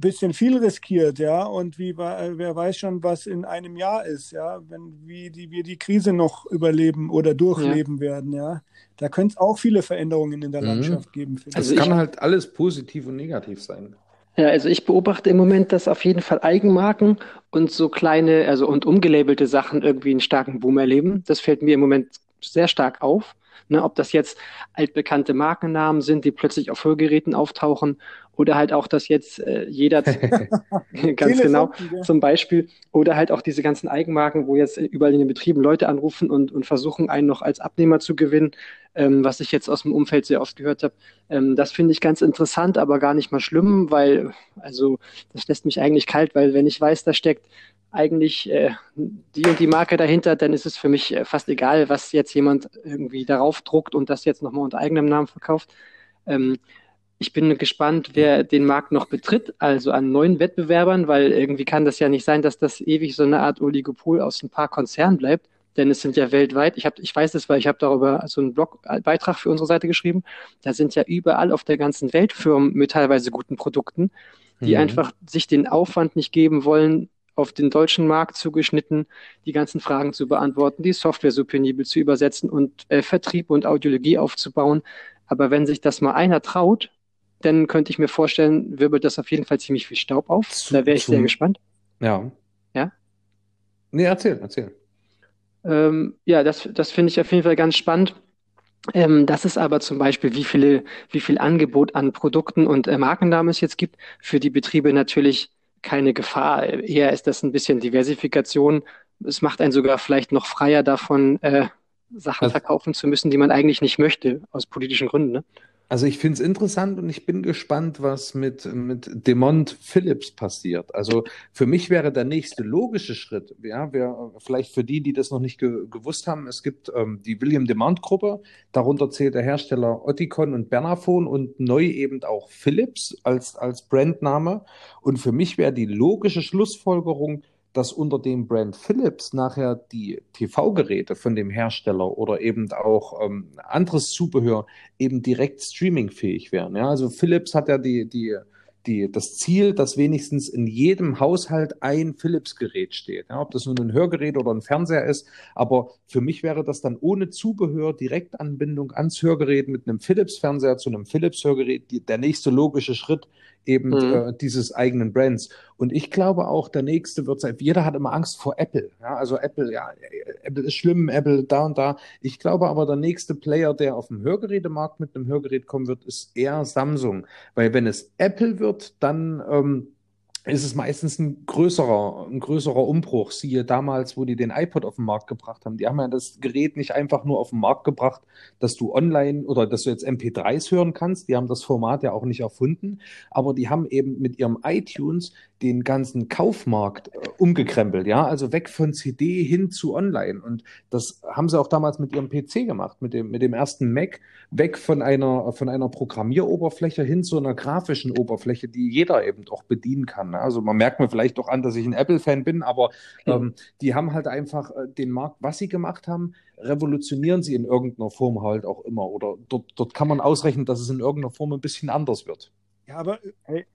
S2: bisschen viel riskiert, ja, und wie wer weiß schon, was in einem Jahr ist, ja, wenn wie die, wir die Krise noch überleben oder durchleben ja. werden, ja. Da könnte es auch viele Veränderungen in der mhm. Landschaft geben.
S1: Also es kann halt alles positiv und negativ sein.
S3: Ja, also ich beobachte im Moment, dass auf jeden Fall Eigenmarken und so kleine, also und umgelabelte Sachen irgendwie einen starken Boom erleben. Das fällt mir im Moment sehr stark auf. Ne, ob das jetzt altbekannte Markennamen sind, die plötzlich auf Hörgeräten auftauchen oder halt auch, dass jetzt äh, jeder ganz genau zum Beispiel oder halt auch diese ganzen Eigenmarken, wo jetzt überall in den Betrieben Leute anrufen und, und versuchen, einen noch als Abnehmer zu gewinnen, ähm, was ich jetzt aus dem Umfeld sehr oft gehört habe. Ähm, das finde ich ganz interessant, aber gar nicht mal schlimm, weil also das lässt mich eigentlich kalt, weil wenn ich weiß, da steckt eigentlich äh, die und die Marke dahinter, dann ist es für mich äh, fast egal, was jetzt jemand irgendwie darauf druckt und das jetzt nochmal unter eigenem Namen verkauft. Ähm, ich bin gespannt, wer den Markt noch betritt, also an neuen Wettbewerbern, weil irgendwie kann das ja nicht sein, dass das ewig so eine Art Oligopol aus ein paar Konzernen bleibt, denn es sind ja weltweit, ich, hab, ich weiß es, weil ich habe darüber so einen Blogbeitrag für unsere Seite geschrieben, da sind ja überall auf der ganzen Welt Firmen mit teilweise guten Produkten, die mhm. einfach sich den Aufwand nicht geben wollen, auf den deutschen Markt zugeschnitten, die ganzen Fragen zu beantworten, die Software so penibel zu übersetzen und äh, Vertrieb und Audiologie aufzubauen. Aber wenn sich das mal einer traut, dann könnte ich mir vorstellen, wirbelt das auf jeden Fall ziemlich viel Staub auf. Zu, da wäre ich sehr gespannt.
S1: Ja.
S3: Ja?
S1: Nee, erzähl, erzähl.
S3: Ähm, ja, das, das finde ich auf jeden Fall ganz spannend. Ähm, das ist aber zum Beispiel, wie viele, wie viel Angebot an Produkten und äh, Markennamen es jetzt gibt, für die Betriebe natürlich keine Gefahr. Eher ist das ein bisschen Diversifikation. Es macht einen sogar vielleicht noch freier davon, äh, Sachen also, verkaufen zu müssen, die man eigentlich nicht möchte, aus politischen Gründen. Ne?
S1: Also ich finde es interessant und ich bin gespannt, was mit, mit Demont Phillips passiert. Also für mich wäre der nächste logische Schritt, ja, wär, vielleicht für die, die das noch nicht ge gewusst haben, es gibt ähm, die William Demont Gruppe, darunter zählt der Hersteller Oticon und Bernafon und neu eben auch Philips als, als Brandname. Und für mich wäre die logische Schlussfolgerung, dass unter dem Brand Philips nachher die TV-Geräte von dem Hersteller oder eben auch ähm, anderes Zubehör eben direkt streamingfähig wären. Ja, also Philips hat ja die, die die, das Ziel, dass wenigstens in jedem Haushalt ein Philips-Gerät steht. Ja, ob das nun ein Hörgerät oder ein Fernseher ist. Aber für mich wäre das dann ohne Zubehör, Direktanbindung ans Hörgerät mit einem Philips-Fernseher zu einem Philips-Hörgerät der nächste logische Schritt eben mhm. äh, dieses eigenen Brands. Und ich glaube auch, der nächste wird sein, jeder hat immer Angst vor Apple. Ja, also Apple, ja, Apple ist schlimm, Apple da und da. Ich glaube aber, der nächste Player, der auf dem Hörgerätemarkt mit einem Hörgerät kommen wird, ist eher Samsung. Weil wenn es Apple wird, dann ähm, ist es meistens ein größerer, ein größerer Umbruch. Siehe damals, wo die den iPod auf den Markt gebracht haben. Die haben ja das Gerät nicht einfach nur auf den Markt gebracht, dass du online oder dass du jetzt MP3s hören kannst. Die haben das Format ja auch nicht erfunden, aber die haben eben mit ihrem iTunes den ganzen Kaufmarkt äh, umgekrempelt, ja, also weg von CD hin zu Online. Und das haben sie auch damals mit ihrem PC gemacht, mit dem, mit dem ersten Mac, weg von einer, von einer Programmieroberfläche hin zu einer grafischen Oberfläche, die jeder eben auch bedienen kann. Ne? Also man merkt mir vielleicht doch an, dass ich ein Apple-Fan bin, aber hm. ähm, die haben halt einfach äh, den Markt, was sie gemacht haben, revolutionieren sie in irgendeiner Form halt auch immer. Oder dort, dort kann man ausrechnen, dass es in irgendeiner Form ein bisschen anders wird.
S2: Ja, aber hey,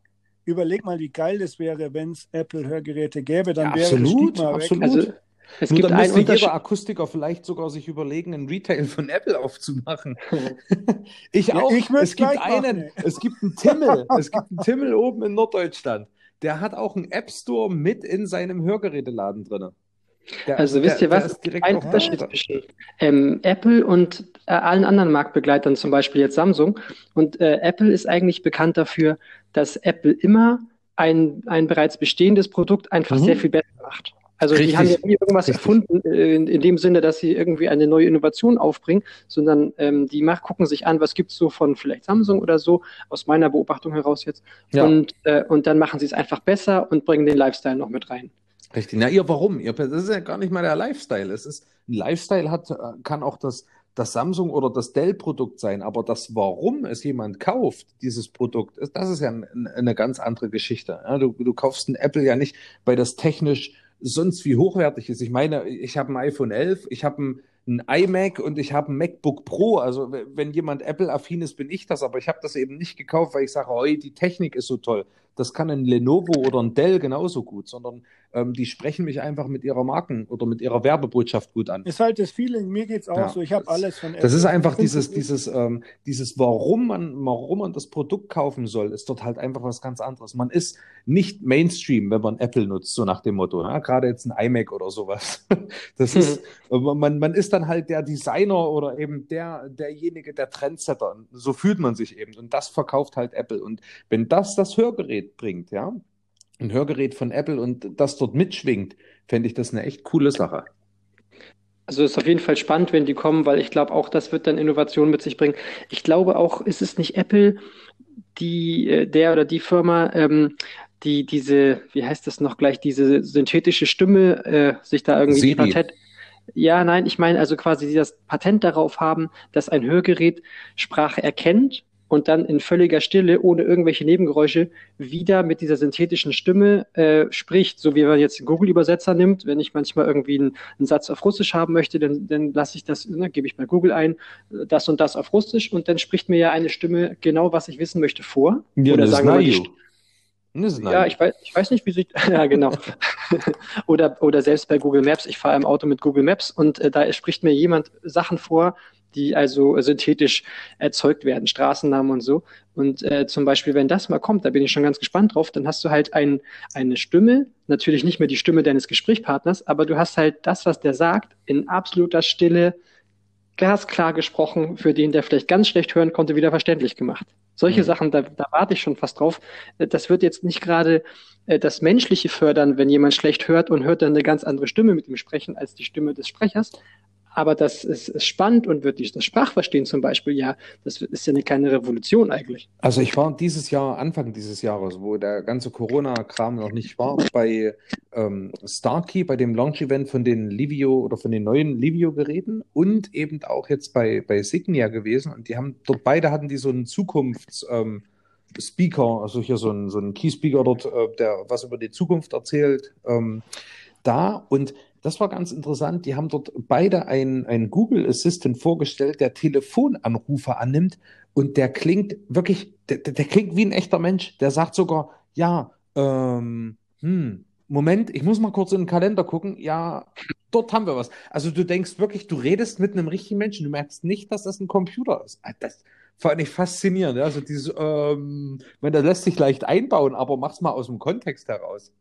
S2: überleg mal, wie geil das wäre, wenn es Apple-Hörgeräte gäbe, dann
S1: ja,
S2: wäre
S1: absolut, das absolut. Also, es Nur gibt dann müsste jeder Akustiker vielleicht sogar sich überlegen, einen Retail von Apple aufzumachen. ich auch. Ja, ich es gibt einen, machen. es gibt einen Timmel, es gibt einen Timmel oben in Norddeutschland. Der hat auch einen App Store mit in seinem Hörgeräteladen drin.
S3: Der, also wisst ihr was? Ein Unterschied zwischen ähm, Apple und äh, allen anderen Marktbegleitern, zum Beispiel jetzt Samsung. Und äh, Apple ist eigentlich bekannt dafür, dass Apple immer ein, ein bereits bestehendes Produkt einfach mhm. sehr viel besser macht. Also Richtig. die haben ja nie irgendwas Richtig. erfunden äh, in, in, dem Sinne, dass sie irgendwie eine neue Innovation aufbringen, sondern ähm, die mach, gucken sich an, was gibt's so von vielleicht Samsung oder so, aus meiner Beobachtung heraus jetzt. Ja. Und, äh, und dann machen sie es einfach besser und bringen den Lifestyle noch mit rein.
S1: Richtig. Na, ihr warum? Ihr, das ist ja gar nicht mal der Lifestyle. Es ist, ein Lifestyle hat, äh, kann auch das, das Samsung oder das Dell-Produkt sein, aber das, warum es jemand kauft, dieses Produkt, das ist ja eine ganz andere Geschichte. Du, du kaufst ein Apple ja nicht, weil das technisch sonst wie hochwertig ist. Ich meine, ich habe ein iPhone 11, ich habe ein ein iMac und ich habe ein MacBook Pro. Also wenn jemand Apple-affin ist, bin ich das, aber ich habe das eben nicht gekauft, weil ich sage, oh, die Technik ist so toll. Das kann ein Lenovo oder ein Dell genauso gut, sondern ähm, die sprechen mich einfach mit ihrer Marken- oder mit ihrer Werbebotschaft gut an.
S2: Ist halt das Feeling, mir geht es auch ja, so, ich habe alles von
S1: Apple. Das ist einfach dieses, dieses, ähm, dieses, warum man, warum man das Produkt kaufen soll, ist dort halt einfach was ganz anderes. Man ist nicht Mainstream, wenn man Apple nutzt, so nach dem Motto. Ja? Gerade jetzt ein iMac oder sowas. Das ist, man, man ist dann halt der Designer oder eben der, derjenige, der Trendsetter. So fühlt man sich eben. Und das verkauft halt Apple. Und wenn das das Hörgerät bringt, ja, ein Hörgerät von Apple und das dort mitschwingt, fände ich das eine echt coole Sache.
S3: Also ist auf jeden Fall spannend, wenn die kommen, weil ich glaube auch, das wird dann Innovation mit sich bringen. Ich glaube auch, ist es nicht Apple, die, äh, der oder die Firma, ähm, die diese, wie heißt das noch gleich, diese synthetische Stimme äh, sich da irgendwie Siri. Patent. Ja, nein, ich meine also quasi, die das Patent darauf haben, dass ein Hörgerät Sprache erkennt und dann in völliger Stille, ohne irgendwelche Nebengeräusche, wieder mit dieser synthetischen Stimme äh, spricht, so wie man jetzt einen Google-Übersetzer nimmt. Wenn ich manchmal irgendwie einen, einen, Satz auf Russisch haben möchte, dann, dann lasse ich das, ne, gebe ich bei Google ein, das und das auf Russisch und dann spricht mir ja eine Stimme genau, was ich wissen möchte, vor.
S1: Ja, Oder sagen wir mal,
S3: ja, ich weiß, ich weiß nicht, wie sich, ja, genau. oder, oder selbst bei Google Maps, ich fahre im Auto mit Google Maps und äh, da spricht mir jemand Sachen vor, die also synthetisch erzeugt werden, Straßennamen und so. Und äh, zum Beispiel, wenn das mal kommt, da bin ich schon ganz gespannt drauf, dann hast du halt ein, eine Stimme, natürlich nicht mehr die Stimme deines Gesprächspartners, aber du hast halt das, was der sagt, in absoluter Stille, glasklar gesprochen, für den, der vielleicht ganz schlecht hören konnte, wieder verständlich gemacht. Solche mhm. Sachen, da, da warte ich schon fast drauf. Äh, das wird jetzt nicht gerade äh, das Menschliche fördern, wenn jemand schlecht hört und hört dann eine ganz andere Stimme mit ihm sprechen als die Stimme des Sprechers aber das ist, ist spannend und wird das Sprachverstehen zum Beispiel, ja, das ist ja eine kleine Revolution eigentlich.
S1: Also ich war dieses Jahr, Anfang dieses Jahres, wo der ganze Corona-Kram noch nicht war, bei ähm, Starkey, bei dem Launch-Event von den Livio oder von den neuen Livio-Geräten und eben auch jetzt bei, bei Signia gewesen und die haben, dort beide hatten die so einen Zukunfts- ähm, Speaker, also hier so ein, so ein Key-Speaker dort, äh, der was über die Zukunft erzählt. Ähm, da und das war ganz interessant. Die haben dort beide einen, einen Google Assistant vorgestellt, der Telefonanrufe annimmt und der klingt wirklich, der, der klingt wie ein echter Mensch. Der sagt sogar, ja, ähm, hm, Moment, ich muss mal kurz in den Kalender gucken. Ja, dort haben wir was. Also du denkst wirklich, du redest mit einem richtigen Menschen. Du merkst nicht, dass das ein Computer ist. Ah, das fand ich faszinierend. Also dieses, ähm, wenn das lässt sich leicht einbauen, aber mach's mal aus dem Kontext heraus.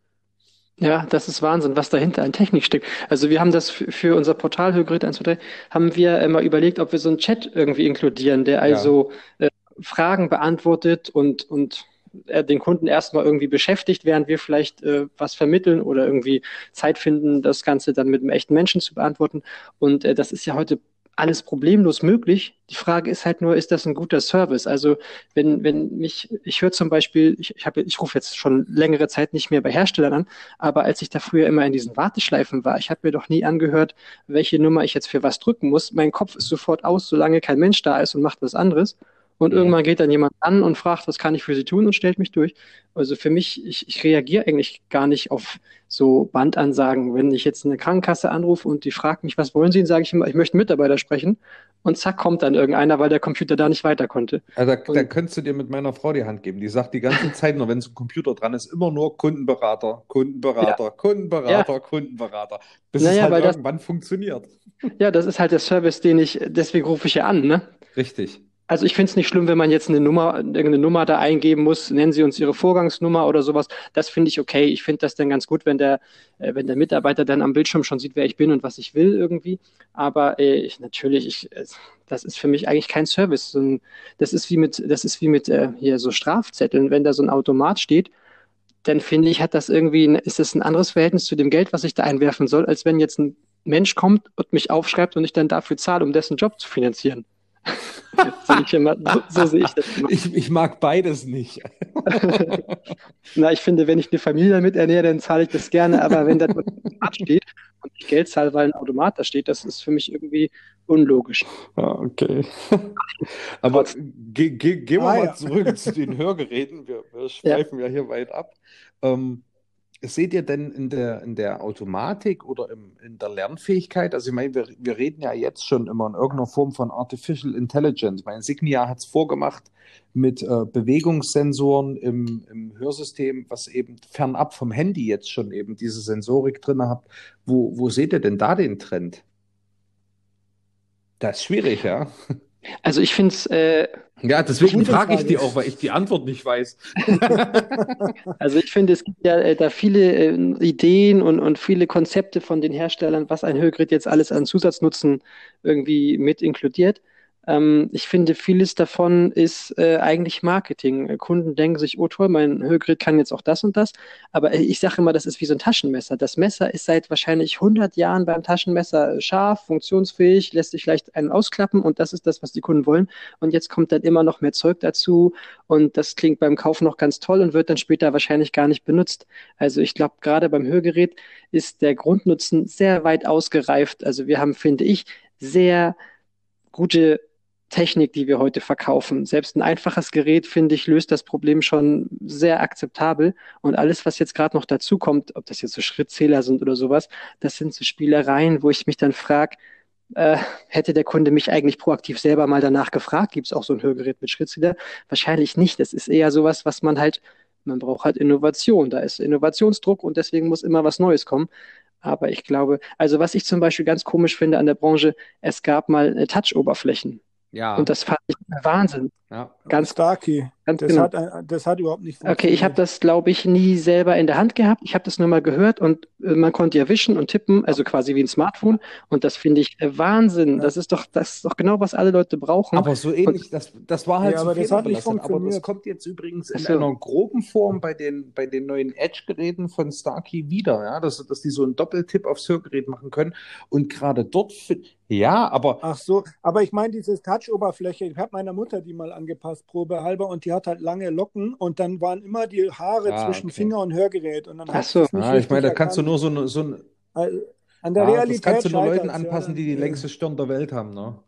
S3: Ja, das ist Wahnsinn, was dahinter an Technik steckt. Also wir haben das für unser Portal Hybrid 123, haben wir mal überlegt, ob wir so einen Chat irgendwie inkludieren, der also ja. äh, Fragen beantwortet und, und äh, den Kunden erstmal irgendwie beschäftigt, während wir vielleicht äh, was vermitteln oder irgendwie Zeit finden, das Ganze dann mit einem echten Menschen zu beantworten. Und äh, das ist ja heute alles problemlos möglich. Die Frage ist halt nur, ist das ein guter Service? Also wenn, wenn mich, ich höre zum Beispiel, ich, ich, hab, ich rufe jetzt schon längere Zeit nicht mehr bei Herstellern an, aber als ich da früher immer in diesen Warteschleifen war, ich habe mir doch nie angehört, welche Nummer ich jetzt für was drücken muss. Mein Kopf ist sofort aus, solange kein Mensch da ist und macht was anderes. Und irgendwann geht dann jemand an und fragt, was kann ich für Sie tun und stellt mich durch. Also für mich, ich, ich reagiere eigentlich gar nicht auf so Bandansagen. Wenn ich jetzt eine Krankenkasse anrufe und die fragt mich, was wollen Sie, dann sage ich immer, ich möchte einen Mitarbeiter sprechen. Und zack, kommt dann irgendeiner, weil der Computer da nicht weiter konnte.
S1: Also da, da könntest du dir mit meiner Frau die Hand geben. Die sagt die ganze Zeit nur, wenn so ein Computer dran ist, immer nur Kundenberater, Kundenberater, ja. Kundenberater, ja. Kundenberater. Bis naja, es halt irgendwann das, funktioniert.
S3: Ja, das ist halt der Service, den ich, deswegen rufe ich ja an, ne?
S1: Richtig.
S3: Also ich finde es nicht schlimm, wenn man jetzt eine Nummer, irgendeine Nummer da eingeben muss, nennen Sie uns Ihre Vorgangsnummer oder sowas. Das finde ich okay. Ich finde das dann ganz gut, wenn der, äh, wenn der Mitarbeiter dann am Bildschirm schon sieht, wer ich bin und was ich will irgendwie. Aber äh, ich, natürlich, ich, äh, das ist für mich eigentlich kein Service. Das ist wie mit, das ist wie mit äh, hier so Strafzetteln. Wenn da so ein Automat steht, dann finde ich, hat das irgendwie, ist das ein anderes Verhältnis zu dem Geld, was ich da einwerfen soll, als wenn jetzt ein Mensch kommt und mich aufschreibt und ich dann dafür zahle, um dessen Job zu finanzieren
S1: immer, so, sehe ich das. Ich, ich mag beides nicht.
S3: Na, ich finde, wenn ich eine Familie damit ernähre, dann zahle ich das gerne, aber wenn da ein Automat steht und ich Geld zahle, weil ein Automat da steht, das ist für mich irgendwie unlogisch.
S1: Okay. aber ge ge gehen wir ah, mal ja. zurück zu den Hörgeräten. Wir, wir schweifen ja. ja hier weit ab. Ähm, seht ihr denn in der, in der Automatik oder im, in der Lernfähigkeit? Also ich meine, wir, wir reden ja jetzt schon immer in irgendeiner Form von Artificial Intelligence. Ich meine, Signia hat es vorgemacht mit äh, Bewegungssensoren im, im Hörsystem, was eben fernab vom Handy jetzt schon eben diese Sensorik drin habt. Wo, wo seht ihr denn da den Trend? Das ist schwierig, ja.
S3: Also ich finde es. Äh,
S1: ja, deswegen frage ich die auch, weil ich die Antwort nicht weiß.
S3: also ich finde, es gibt ja äh, da viele äh, Ideen und, und viele Konzepte von den Herstellern, was ein Hörgerät jetzt alles an Zusatznutzen irgendwie mit inkludiert. Ähm, ich finde, vieles davon ist äh, eigentlich Marketing. Kunden denken sich, oh toll, mein Hörgerät kann jetzt auch das und das. Aber ich sage immer, das ist wie so ein Taschenmesser. Das Messer ist seit wahrscheinlich 100 Jahren beim Taschenmesser scharf, funktionsfähig, lässt sich leicht einen ausklappen und das ist das, was die Kunden wollen. Und jetzt kommt dann immer noch mehr Zeug dazu und das klingt beim Kauf noch ganz toll und wird dann später wahrscheinlich gar nicht benutzt. Also ich glaube, gerade beim Hörgerät ist der Grundnutzen sehr weit ausgereift. Also wir haben, finde ich, sehr gute Technik, die wir heute verkaufen. Selbst ein einfaches Gerät, finde ich, löst das Problem schon sehr akzeptabel. Und alles, was jetzt gerade noch dazu kommt, ob das jetzt so Schrittzähler sind oder sowas, das sind so Spielereien, wo ich mich dann frage, äh, hätte der Kunde mich eigentlich proaktiv selber mal danach gefragt, gibt es auch so ein Hörgerät mit Schrittzähler? Wahrscheinlich nicht. Das ist eher sowas, was man halt, man braucht halt Innovation. Da ist Innovationsdruck und deswegen muss immer was Neues kommen. Aber ich glaube, also was ich zum Beispiel ganz komisch finde an der Branche, es gab mal äh, Touch-Oberflächen. Ja. Und das fand ich Wahnsinn.
S2: Ja. Ganz Starkey. Ganz das, genau. hat, das hat überhaupt nicht
S3: funktioniert. Okay, ich habe das, glaube ich, nie selber in der Hand gehabt. Ich habe das nur mal gehört und äh, man konnte ja wischen und tippen, also quasi wie ein Smartphone. Und das finde ich äh, Wahnsinn. Ja. Das ist doch, das ist doch genau, was alle Leute brauchen.
S1: Aber so ähnlich, und, das, das war halt ja, so aber das hat nicht funktioniert. Aber das kommt jetzt übrigens in so. einer groben Form bei den, bei den neuen Edge-Geräten von Starkey wieder, ja, dass, dass die so einen Doppeltipp aufs Hörgerät machen können. Und gerade dort, ja, aber.
S2: Ach so, aber ich meine, diese Touch-Oberfläche, ich habe meiner Mutter die mal angepasst, Probe halber, und die hat halt lange Locken und dann waren immer die Haare ah, zwischen okay. Finger und Hörgerät. Und dann
S1: Ach so, ah, ich meine, da kannst du nur so, ein. so ein.
S2: Also, an der ah, Realität.
S1: Das kannst du nur Leuten anpassen, ja, die die längste Stirn der Welt haben, ne?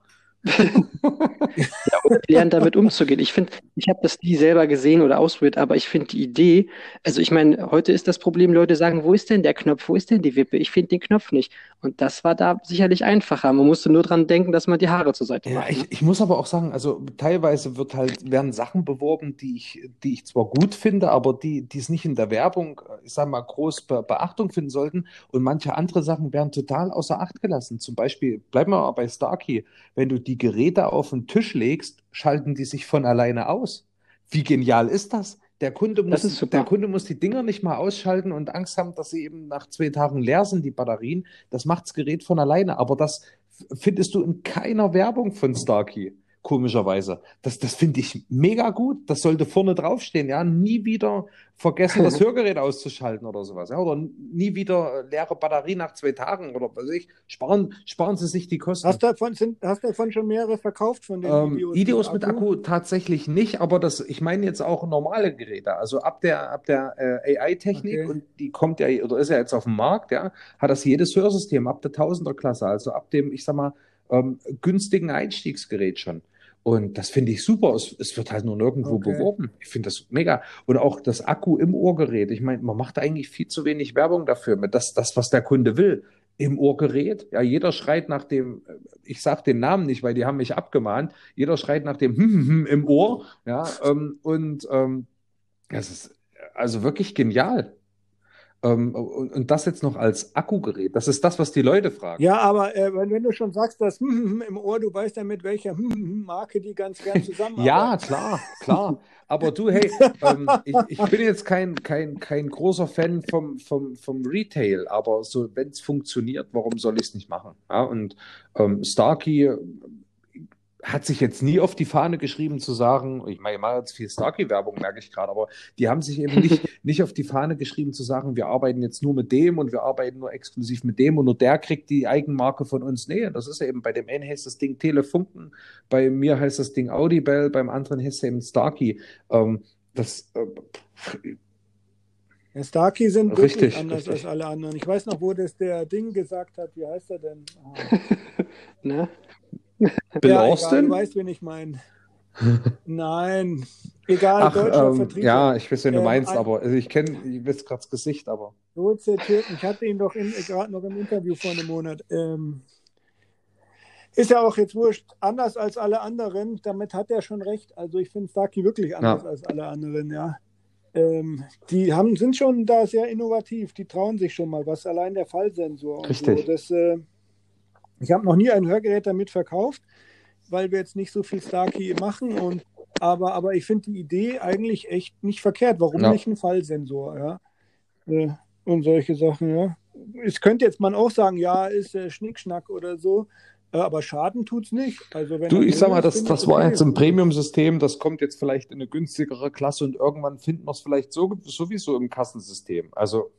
S3: ja, lernen, damit umzugehen. Ich finde, ich habe das nie selber gesehen oder ausprobiert, aber ich finde die Idee, also ich meine, heute ist das Problem, Leute sagen, wo ist denn der Knopf, wo ist denn die Wippe? Ich finde den Knopf nicht. Und das war da sicherlich einfacher. Man musste nur dran denken, dass man die Haare zur Seite
S1: Ja,
S3: macht.
S1: ich,
S3: ne?
S1: ich muss aber auch sagen, also teilweise wird halt, werden Sachen beworben, die ich, die ich zwar gut finde, aber die, die es nicht in der Werbung, ich sag mal, groß Be Beachtung finden sollten. Und manche andere Sachen werden total außer Acht gelassen. Zum Beispiel, bleiben wir mal bei Starkey, wenn du die Geräte auf den Tisch legst, schalten die sich von alleine aus. Wie genial ist das? Der Kunde muss, der Kunde muss die Dinger nicht mal ausschalten und Angst haben, dass sie eben nach zwei Tagen leer sind, die Batterien. Das macht das Gerät von alleine. Aber das findest du in keiner Werbung von Starkey, komischerweise. Das, das finde ich mega gut. Das sollte vorne draufstehen, ja. Nie wieder vergessen, das Hörgerät auszuschalten oder sowas. Ja? Oder nie wieder leere Batterie nach zwei Tagen oder was weiß ich. Sparen, sparen Sie sich die Kosten.
S2: Hast du davon, sind, hast du davon schon mehrere verkauft von den
S1: Ähm,
S2: Videos?
S1: Ideos mit Akku tatsächlich nicht, aber das, ich meine jetzt auch normale Geräte. Also ab der, ab der äh, AI-Technik
S2: Okay.
S1: und die kommt ja oder ist ja jetzt auf dem Markt, ja, hat das jedes Hörsystem ab der Tausender-Klasse, also ab dem, ich sag mal, ähm, günstigen Einstiegsgerät schon. Und das finde ich super. Es, es wird halt nur nirgendwo
S2: Okay.
S1: beworben. Ich finde das mega. Und auch das Akku im Ohrgerät. Ich meine, man macht eigentlich viel zu wenig Werbung dafür. Mit das, das, was der Kunde will. Im Ohrgerät. Ja, jeder schreit nach dem, äh, ich sag den Namen nicht, weil die haben mich abgemahnt. Jeder schreit nach dem hm, hm, hm im Ohr. Ja, ähm, und ähm, das ist also wirklich genial. Ähm, und, und das jetzt noch als Akkugerät. Das ist das, was die Leute fragen.
S2: Ja, aber äh, wenn, wenn du schon sagst, dass hm, hm, hm im Ohr, du weißt ja, mit welcher hm, hm, Marke die ganz gern zusammenarbeiten.
S1: Ja, klar, klar. Aber du, hey, ähm, ich, ich bin jetzt kein, kein, kein großer Fan vom, vom, vom Retail, aber so, wenn es funktioniert, warum soll ich es nicht machen? Ja, und ähm, Starkey hat sich jetzt nie auf die Fahne geschrieben zu sagen, ich meine, ich mache jetzt viel Starkey-Werbung, merke ich gerade, aber die haben sich eben nicht, nicht auf die Fahne geschrieben zu sagen, wir arbeiten jetzt nur mit dem und wir arbeiten nur exklusiv mit dem und nur der kriegt die Eigenmarke von uns. Nee, das ist eben, bei dem einen heißt das Ding Telefunken, bei mir heißt das Ding Audibel, beim anderen heißt es eben Starkey. Ähm, das, äh,
S2: Ja, Starkey sind wirklich
S1: Richtig,
S2: anders
S1: richtig.
S2: als alle anderen. Ich weiß noch, wo das der Ding gesagt hat. Wie heißt er denn? Ah.
S3: Ne?
S1: Bill
S2: ja,
S1: Austin?
S2: Egal, du weißt, wen ich meine. Nein, egal,
S1: Ach,
S2: deutscher
S1: ähm,
S2: Vertrieb.
S1: ja, ich weiß, wen du
S2: Ähm,
S1: meinst,
S2: ein-
S1: aber also ich kenne, ich weiß gerade das Gesicht, aber.
S2: So. Ich hatte ihn doch gerade noch im Interview vor einem Monat. Ähm, ist ja auch jetzt wurscht, anders als alle anderen. Damit hat er schon recht. Also ich finde Starkey wirklich anders
S1: Ja.
S2: als alle anderen, ja. Ähm, die haben, sind schon da sehr innovativ. Die trauen sich schon mal, was allein der Fallsensor und
S1: Richtig.
S2: so. Das, äh, ich habe noch nie ein Hörgerät damit verkauft, weil wir jetzt nicht so viel Starkey machen. Und, aber, aber ich finde die Idee eigentlich echt nicht verkehrt. Warum
S1: Ja.
S2: nicht ein Fallsensor? Ja? Äh, und solche Sachen, ja. Es könnte jetzt man auch sagen, ja, ist äh, Schnickschnack oder so, äh, aber Schaden tut's nicht. Also wenn
S1: Du, ich sag mal, das, das war
S2: okay.
S1: jetzt ein Premium-System, das kommt jetzt vielleicht in eine günstigere Klasse und irgendwann finden wir es vielleicht so, sowieso im Kassensystem. Also,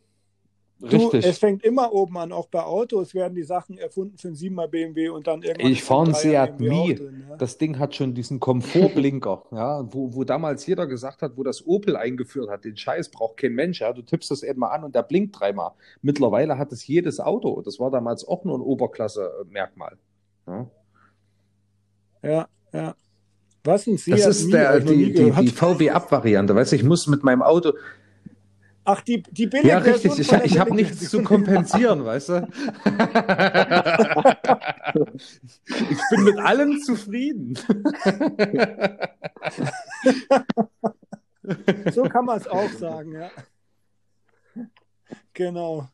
S2: Du,
S1: richtig.
S2: es fängt immer oben an, auch bei Autos werden die Sachen erfunden für einen 7er BMW und dann irgendwann.
S1: Ich fahre
S2: ein
S1: einen
S2: 3er
S1: Seat Mii.
S2: ja.
S1: Das Ding hat schon diesen Komfortblinker, ja, wo, wo damals jeder gesagt hat, wo das Opel eingeführt hat, den Scheiß braucht kein Mensch, ja, du tippst das eben mal an und der blinkt dreimal. Mittlerweile hat es jedes Auto. Das war damals auch nur ein Oberklasse-Merkmal. Ja.
S2: Ja, ja. Was ein Seat
S1: Das ist
S2: Mii,
S1: der,
S2: nie
S1: die, die, die VW-Up-Variante. Weißt du, ich muss mit meinem Auto,
S2: Ach, die, die
S1: Ja,
S2: Billigversion
S1: richtig. Ich, ich habe nichts zu kompensieren, weißt du? ich bin mit allem zufrieden.
S2: So kann man es auch sagen, ja. Genau.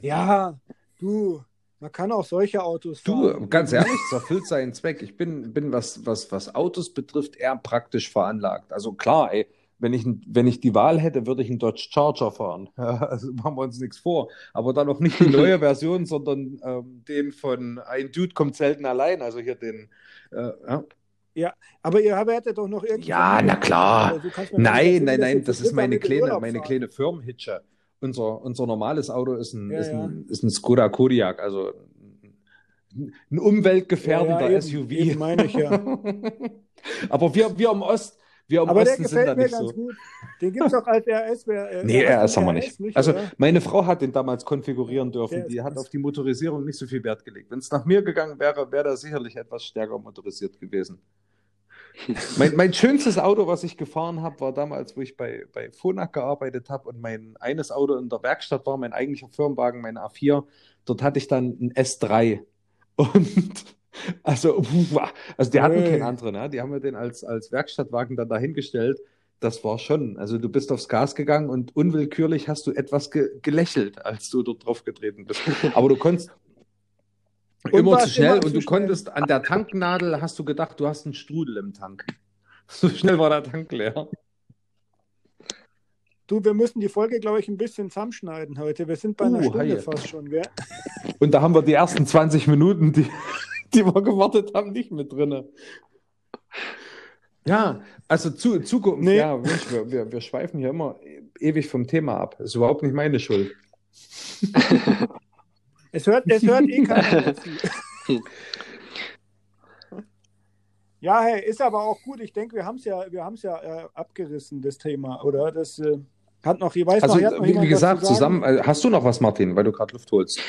S2: Ja, du, man kann auch solche Autos
S1: Du,
S2: fahren.
S1: ganz ehrlich, es erfüllt seinen Zweck. Ich bin, bin was, was, was Autos betrifft, eher praktisch veranlagt. Also klar, ey, wenn ich, wenn ich die Wahl hätte, würde ich einen Dodge Charger fahren. Ja, also machen wir uns nichts vor. Aber dann auch nicht die neue Version, sondern ähm, den von Ein Dude kommt selten allein. Also hier den. Äh, ja.
S2: Aber ihr hättet doch noch irgendwie.
S1: Ja, na klar.
S2: Also, mir gar
S1: Nein, nein, nein, das ist meine kleine, meine kleine Firmenhitsche. Unser, unser normales Auto ist ein,
S2: Ja,
S1: ist
S2: ja.
S1: ein, ist ein Skoda Kodiaq, also ein umweltgefährdender
S2: Ja, ja, eben,
S1: SUV.
S2: eben meine ich ja.
S1: Aber wir, wir im Ost, wir im
S2: Aber der
S1: Osten sind da
S2: gefällt mir
S1: nicht
S2: ganz
S1: so.
S2: gut. Den gibt es auch als RS. Äh,
S1: Nee, RS haben wir nicht.
S2: nicht
S1: Also
S2: oder?
S1: meine Frau hat den damals konfigurieren dürfen.
S2: Der
S1: Die hat auf die Motorisierung nicht so viel Wert gelegt. Wenn es nach mir gegangen wäre, wäre der sicherlich etwas stärker motorisiert gewesen. Mein, mein schönstes Auto, was ich gefahren habe, war damals, wo ich bei, bei Phonak gearbeitet habe und mein eines Auto in der Werkstatt war, mein eigentlicher Firmenwagen, mein A4. Dort hatte ich dann ein S3. Und also, also die hatten keinen anderen, ne? die haben mir den als, als Werkstattwagen dann dahingestellt. Das war schon, also du bist aufs Gas gegangen und unwillkürlich hast du etwas ge gelächelt, als du dort drauf getreten bist. Aber du konntest, immer zu schnell immer und du schnell. konntest an der Tanknadel hast du gedacht, du hast einen Strudel im Tank. So schnell war der Tank leer.
S2: Du, wir müssen die Folge, glaube ich, ein bisschen zusammenschneiden heute. Wir sind bei einer uh, Stunde hi. fast schon, gell?
S1: Und da haben wir die ersten 20 Minuten, die, die wir gewartet haben, nicht mit drin. Ja, also zu, Zukunft, nee. ja, Mensch, wir, wir, wir schweifen hier immer ewig vom Thema ab. Ist überhaupt nicht meine Schuld.
S2: Es hört, es hört eh keiner dazu. Ja, hey, ist aber auch gut. Ich denke, wir haben es ja, wir haben es ja äh, abgerissen, das Thema, oder? Das äh, hat noch, ich weiß
S1: also,
S2: noch,
S1: wie, wie gesagt, zusammen, äh, hast du noch was, Martin, weil du gerade Luft holst?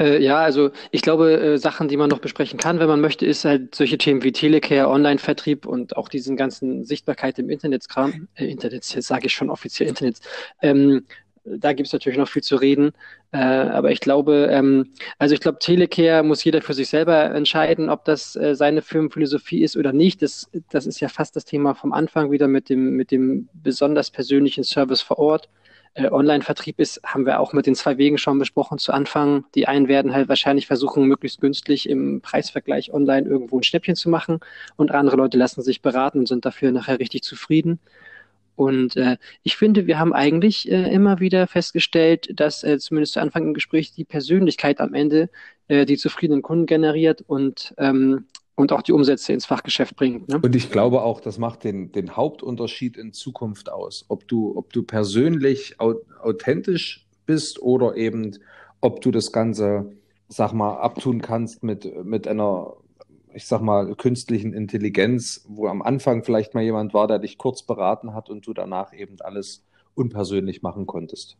S3: Äh, ja, also ich glaube, äh, Sachen, die man noch besprechen kann, wenn man möchte, ist halt solche Themen wie Telecare, Online-Vertrieb und auch diesen ganzen Sichtbarkeit im Internetskram, äh, Internet, jetzt sage ich schon offiziell Internet, ähm, da gibt es natürlich noch viel zu reden. Äh, aber ich glaube, ähm, also ich glaube, Telecare muss jeder für sich selber entscheiden, ob das äh, seine Firmenphilosophie ist oder nicht. Das, das ist ja fast das Thema vom Anfang wieder mit dem, mit dem besonders persönlichen Service vor Ort. Äh, Online-Vertrieb ist, haben wir auch mit den zwei Wegen schon besprochen zu Anfang. Die einen werden halt wahrscheinlich versuchen, möglichst günstig im Preisvergleich online irgendwo ein Schnäppchen zu machen und andere Leute lassen sich beraten und sind dafür nachher richtig zufrieden. Und äh, ich finde, wir haben eigentlich äh, immer wieder festgestellt, dass äh, zumindest zu Anfang im Gespräch die Persönlichkeit am Ende äh, die zufriedenen Kunden generiert und, ähm, und auch die Umsätze ins Fachgeschäft bringt. Ne?
S1: Und ich glaube auch, das macht den, den Hauptunterschied in Zukunft aus. Ob du, ob du persönlich authentisch bist oder eben, ob du das Ganze, sag mal, abtun kannst mit, mit einer ich sag mal, künstlichen Intelligenz, wo am Anfang vielleicht mal jemand war, der dich kurz beraten hat und du danach eben alles unpersönlich machen konntest?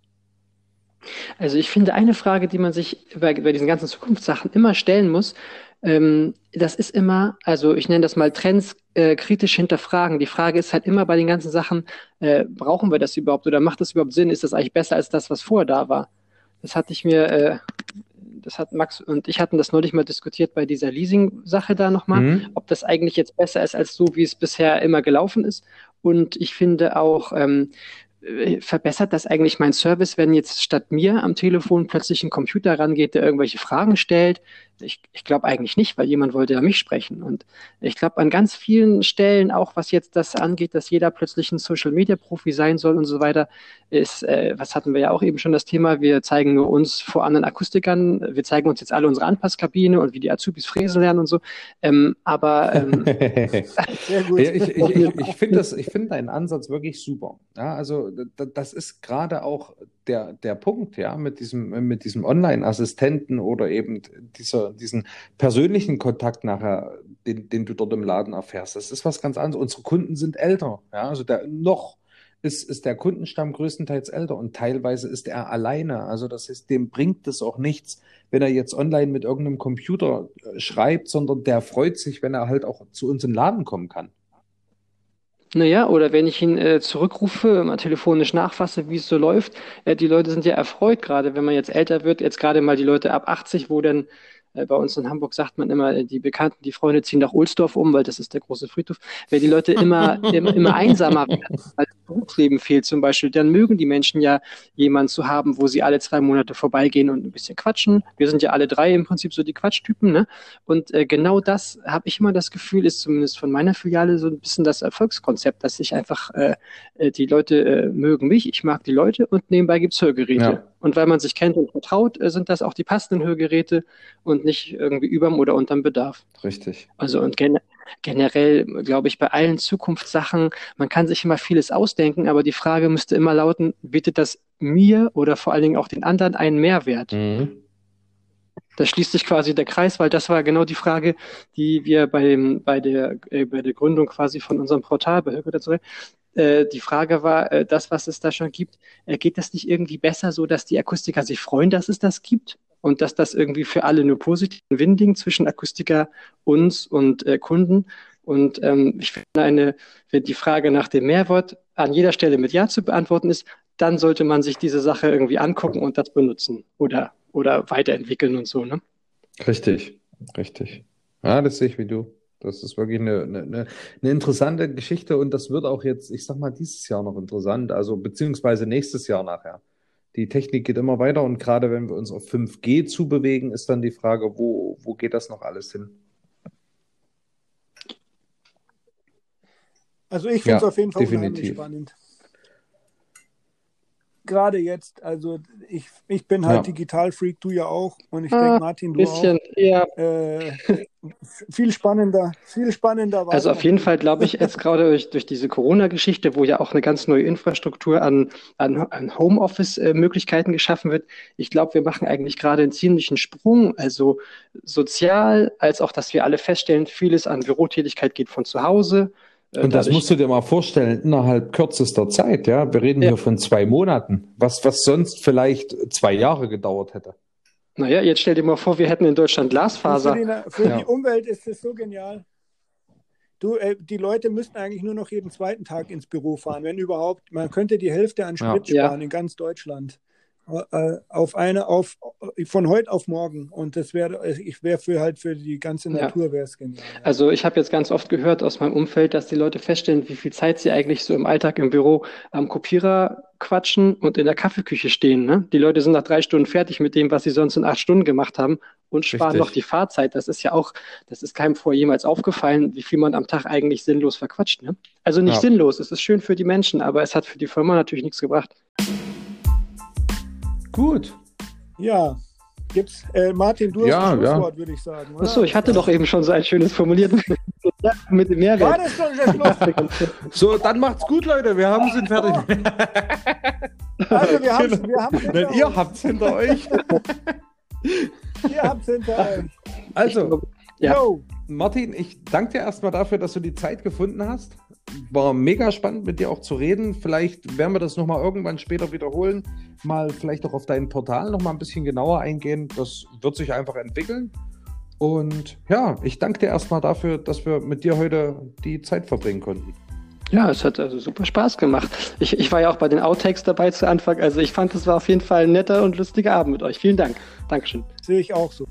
S3: Also ich finde eine Frage, die man sich bei, bei diesen ganzen Zukunftssachen immer stellen muss, ähm, das ist immer, also ich nenne das mal Trends äh, kritisch hinterfragen. Die Frage ist halt immer bei den ganzen Sachen, äh, brauchen wir das überhaupt oder macht das überhaupt Sinn? Ist das eigentlich besser als das, was vorher da war? Das hatte ich mir äh, das hat Max und ich hatten das neulich mal diskutiert bei dieser Leasing-Sache da nochmal, mhm. ob das eigentlich jetzt besser ist als so, wie es bisher immer gelaufen ist. Und ich finde auch, ähm, äh, verbessert das eigentlich mein Service, wenn jetzt statt mir am Telefon plötzlich ein Computer rangeht, der irgendwelche Fragen stellt? Ich, ich glaube eigentlich nicht, weil jemand wollte ja mich sprechen. Und ich glaube an ganz vielen Stellen, auch was jetzt das angeht, dass jeder plötzlich ein Social Media Profi sein soll und so weiter, ist, äh, was hatten wir ja auch eben schon das Thema, wir zeigen nur uns vor anderen Akustikern, wir zeigen uns jetzt alle unsere Anpasskabine und wie die Azubis fräsen lernen und so. Ähm, aber ähm,
S1: Sehr gut. Ja, ich, ich, ich, ich finde find deinen Ansatz wirklich super. Ja, also das ist gerade auch der, der Punkt, ja, mit diesem, mit diesem Online-Assistenten oder eben dieser, diesen persönlichen Kontakt nachher, den, den du dort im Laden erfährst. Das ist was ganz anderes. Unsere Kunden sind älter, ja, also der noch ist, ist der Kundenstamm größtenteils älter und teilweise ist er alleine. Also das heißt, dem bringt es auch nichts, wenn er jetzt online mit irgendeinem Computer äh, schreibt, sondern der freut sich, wenn er halt auch zu uns den Laden kommen kann.
S3: Naja, oder wenn ich ihn äh, zurückrufe, mal telefonisch nachfasse, wie es so läuft. Äh, die Leute sind ja erfreut, gerade wenn man jetzt älter wird, jetzt gerade mal die Leute ab 80, wo dann bei uns in Hamburg sagt man immer, äh, die Bekannten, die Freunde ziehen nach Ohlsdorf um, weil das ist der große Friedhof. Wenn die Leute immer, immer, immer einsamer werden, weil das Berufsleben fehlt zum Beispiel, dann mögen die Menschen ja jemanden zu haben, wo sie alle zwei Monate vorbeigehen und ein bisschen quatschen. Wir sind ja alle drei im Prinzip so die Quatschtypen. Ne? Und äh, genau das habe ich immer das Gefühl, ist zumindest von meiner Filiale so ein bisschen das Erfolgskonzept, dass ich einfach, äh, äh die Leute äh, mögen mich, ich mag die Leute und nebenbei gibt's Hörgeräte. Ja. Und weil man sich kennt und vertraut, äh, sind das auch die passenden Hörgeräte und nicht irgendwie überm oder unterm Bedarf.
S1: Richtig.
S3: Also und gen generell glaube ich bei allen Zukunftssachen, man kann sich immer vieles ausdenken, aber die Frage müsste immer lauten, bietet das mir oder vor allen Dingen auch den anderen einen Mehrwert? Mhm. Da schließt sich quasi der Kreis, weil das war genau die Frage, die wir bei, dem, bei, der, äh, bei der Gründung quasi von unserem Portal bei Hörgeräte äh, die Frage war, äh, das, was es da schon gibt, äh, geht das nicht irgendwie besser so, dass die Akustiker sich freuen, dass es das gibt? Und dass das irgendwie für alle nur positiv ein Winding zwischen Akustiker, uns und äh, Kunden Und ähm, ich finde eine, wenn die Frage nach dem Mehrwert an jeder Stelle mit Ja zu beantworten ist, dann sollte man sich diese Sache irgendwie angucken und das benutzen oder, oder weiterentwickeln und so, ne?
S1: Richtig, richtig. Ja, das sehe ich wie du. Das ist wirklich eine, eine, eine interessante Geschichte und das wird auch jetzt, ich sag mal, dieses Jahr noch interessant, also beziehungsweise nächstes Jahr nachher. Die Technik geht immer weiter und gerade wenn wir uns auf 5G zubewegen, ist dann die Frage, wo, wo geht das noch alles hin?
S2: Also ich finde es ja, auf jeden Fall definitiv. spannend gerade jetzt, also ich, ich bin halt ja. Digital-Freak, du ja auch. Und ich ah, denke, Martin, du bisschen, auch. Ja. Äh, viel spannender, viel spannender
S3: war. Also auf jeden Fall glaube ich, jetzt gerade durch, durch diese Corona-Geschichte, wo ja auch eine ganz neue Infrastruktur an, an, an Homeoffice-Möglichkeiten geschaffen wird, ich glaube, wir machen eigentlich gerade einen ziemlichen Sprung, also sozial, als auch, dass wir alle feststellen, vieles an Bürotätigkeit geht von zu Hause.
S1: Äh, Und das musst du dir mal vorstellen, innerhalb kürzester Zeit, ja. Wir reden ja. hier von zwei Monaten, was, was sonst vielleicht zwei Jahre gedauert hätte.
S3: Naja, jetzt stell dir mal vor, wir hätten in Deutschland Glasfaser.
S2: Für die, für ja. die Umwelt ist das so genial. Du, äh, die Leute müssten eigentlich nur noch jeden zweiten Tag ins Büro fahren, wenn überhaupt. Man könnte die Hälfte an Sprit ja. sparen in ganz Deutschland. Äh, auf eine, auf von heute auf morgen. Und das wäre, ich wäre für halt für die ganze Natur ja. wäre es genial.
S3: Also ich habe jetzt ganz oft gehört aus meinem Umfeld, dass die Leute feststellen, wie viel Zeit sie eigentlich so im Alltag im Büro am Kopierer quatschen und in der Kaffeeküche stehen. Ne? Die Leute sind nach drei Stunden fertig mit dem, was sie sonst in acht Stunden gemacht haben und sparen Richtig. noch die Fahrzeit. Das ist ja auch, das ist keinem vorher jemals aufgefallen, wie viel man am Tag eigentlich sinnlos verquatscht. Ne? Also nicht ja. sinnlos, es ist schön für die Menschen, aber es hat für die Firma natürlich nichts gebracht.
S1: Gut.
S2: Ja. Gibt's, äh, Martin, du
S1: ja,
S2: hast ein
S1: Schlusswort,
S2: ja. würde ich sagen.
S3: Achso, ich hatte doch eben schon so ein schönes formuliert mit dem Mehrwert. War das schon
S1: der Schluss? so, dann macht's gut, Leute. Wir haben sind fertig.
S2: also, wir haben wir haben's
S1: hinter Nein, Ihr habt's hinter euch.
S2: ihr habt's hinter euch.
S1: Also, ja. Martin, ich danke dir erstmal dafür, dass du die Zeit gefunden hast war mega spannend, mit dir auch zu reden. Vielleicht werden wir das nochmal irgendwann später wiederholen. Mal vielleicht auch auf dein Portal nochmal ein bisschen genauer eingehen. Das wird sich einfach entwickeln. Und ja, ich danke dir erstmal dafür, dass wir mit dir heute die Zeit verbringen konnten.
S3: Ja, es hat also super Spaß gemacht. Ich, ich war ja auch bei den Outtakes dabei zu Anfang. Also ich fand, es war auf jeden Fall ein netter und lustiger Abend mit euch. Vielen Dank. Dankeschön.
S2: Sehe ich auch so.